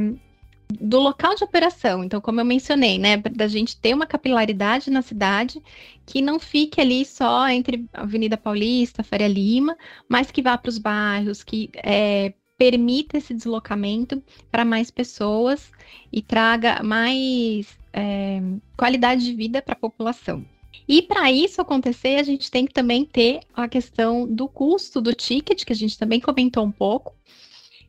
do local de operação. Então, como eu mencionei, né, da gente ter uma capilaridade na cidade que não fique ali só entre Avenida Paulista, Faria Lima, mas que vá para os bairros, que é, permita esse deslocamento para mais pessoas e traga mais é, qualidade de vida para a população. E para isso acontecer, a gente tem que também ter a questão do custo do ticket, que a gente também comentou um pouco,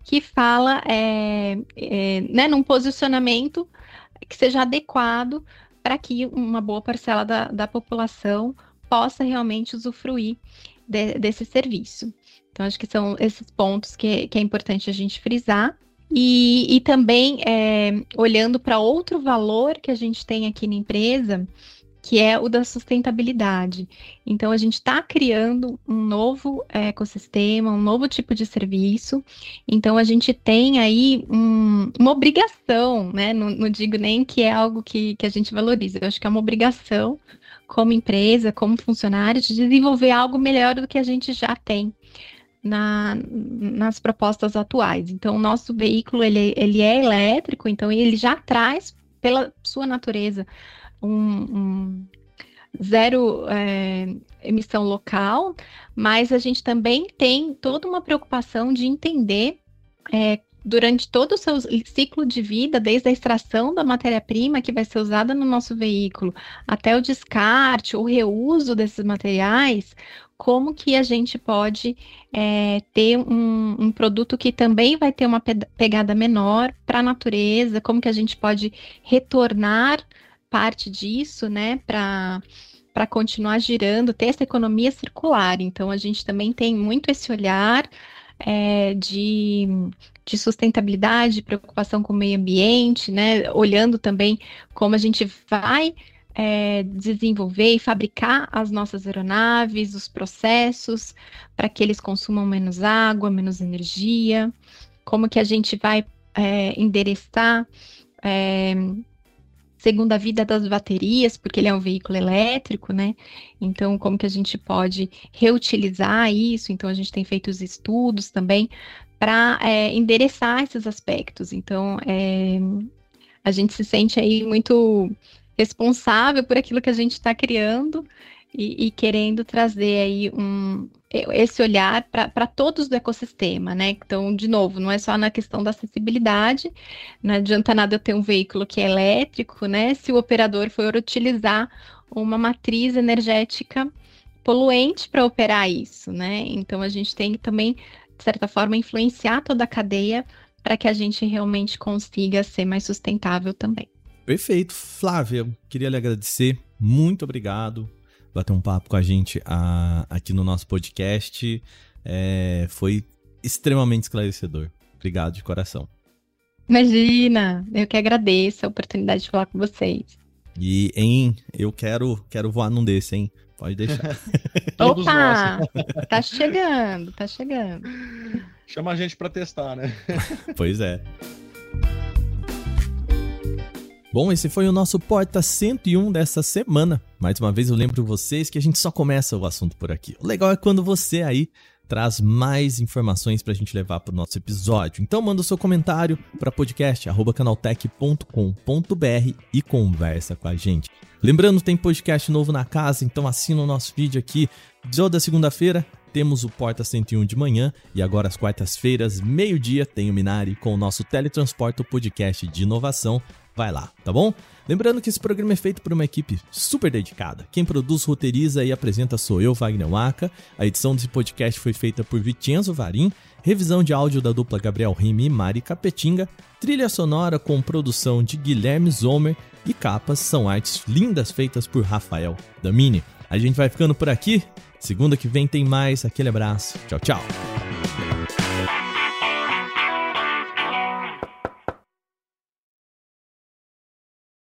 que fala é, é, né, num posicionamento que seja adequado para que uma boa parcela da, da população possa realmente usufruir de, desse serviço. Então, acho que são esses pontos que, que é importante a gente frisar. E, e também, é, olhando para outro valor que a gente tem aqui na empresa, que é o da sustentabilidade. Então, a gente está criando um novo ecossistema, um novo tipo de serviço. Então, a gente tem aí um, uma obrigação, né? Não, não, digo nem que é algo que, que a gente valoriza, eu acho que é uma obrigação, como empresa, como funcionário, de desenvolver algo melhor do que a gente já tem. Na, nas propostas atuais. Então, o nosso veículo ele, ele é elétrico, então ele já traz, pela sua natureza, um, um zero é, emissão local, mas a gente também tem toda uma preocupação de entender é, durante todo o seu ciclo de vida, desde a extração da matéria-prima que vai ser usada no nosso veículo, até o descarte ou reuso desses materiais, como que a gente pode é, ter um, um, produto que também vai ter uma pegada menor para a natureza, como que a gente pode retornar parte disso, né, para para continuar girando, ter essa economia circular. Então, a gente também tem muito esse olhar é, de, de sustentabilidade, preocupação com o meio ambiente, né? Olhando também como a gente vai é, desenvolver e fabricar as nossas aeronaves, os processos, para que eles consumam menos água, menos energia, como que a gente vai é, endereçar é, segunda vida das baterias, porque ele é um veículo elétrico, né? Então, como que a gente pode reutilizar isso? Então, a gente tem feito os estudos também para é, endereçar esses aspectos. Então, é, a gente se sente aí muito responsável por aquilo que a gente está criando e, e, querendo trazer aí um, esse olhar para todos do ecossistema, né? Então, de novo, não é só na questão da acessibilidade, não adianta nada eu ter um veículo que é elétrico, né? Se o operador for utilizar uma matriz energética poluente para operar isso, né? Então, a gente tem que também, de certa forma, influenciar toda a cadeia para que a gente realmente consiga ser mais sustentável também. Perfeito. Flávia, queria lhe agradecer. Muito obrigado bater um papo com a gente a, aqui no nosso podcast. É, foi extremamente esclarecedor. Obrigado de coração. Imagina, eu que agradeço a oportunidade de falar com vocês. E, hein, eu quero, quero voar num desse, hein? Pode deixar. Opa! tá chegando, tá chegando. Chama a gente para testar, né? pois é. Bom, esse foi o nosso Porta 101 dessa semana. Mais uma vez eu lembro vocês que a gente só começa o assunto por aqui. O legal é quando você aí traz mais informações para a gente levar para o nosso episódio. Então manda o seu comentário para podcast@canaltech.com.br e conversa com a gente. Lembrando, tem podcast novo na casa, então assina o nosso vídeo aqui. Toda segunda-feira temos o Porta 101 de manhã e agora às quartas-feiras, meio-dia, tem o Minari com o nosso Teletransporte podcast de inovação vai lá, tá bom? Lembrando que esse programa é feito por uma equipe super dedicada. Quem produz, roteiriza e apresenta sou eu, Wagner Waka. A edição desse podcast foi feita por Vicenzo Varim. Revisão de áudio da dupla Gabriel Rime e Mari Capetinga. Trilha sonora com produção de Guilherme Zomer. E capas são artes lindas feitas por Rafael Damini. A gente vai ficando por aqui. Segunda que vem tem mais. Aquele abraço. Tchau, tchau.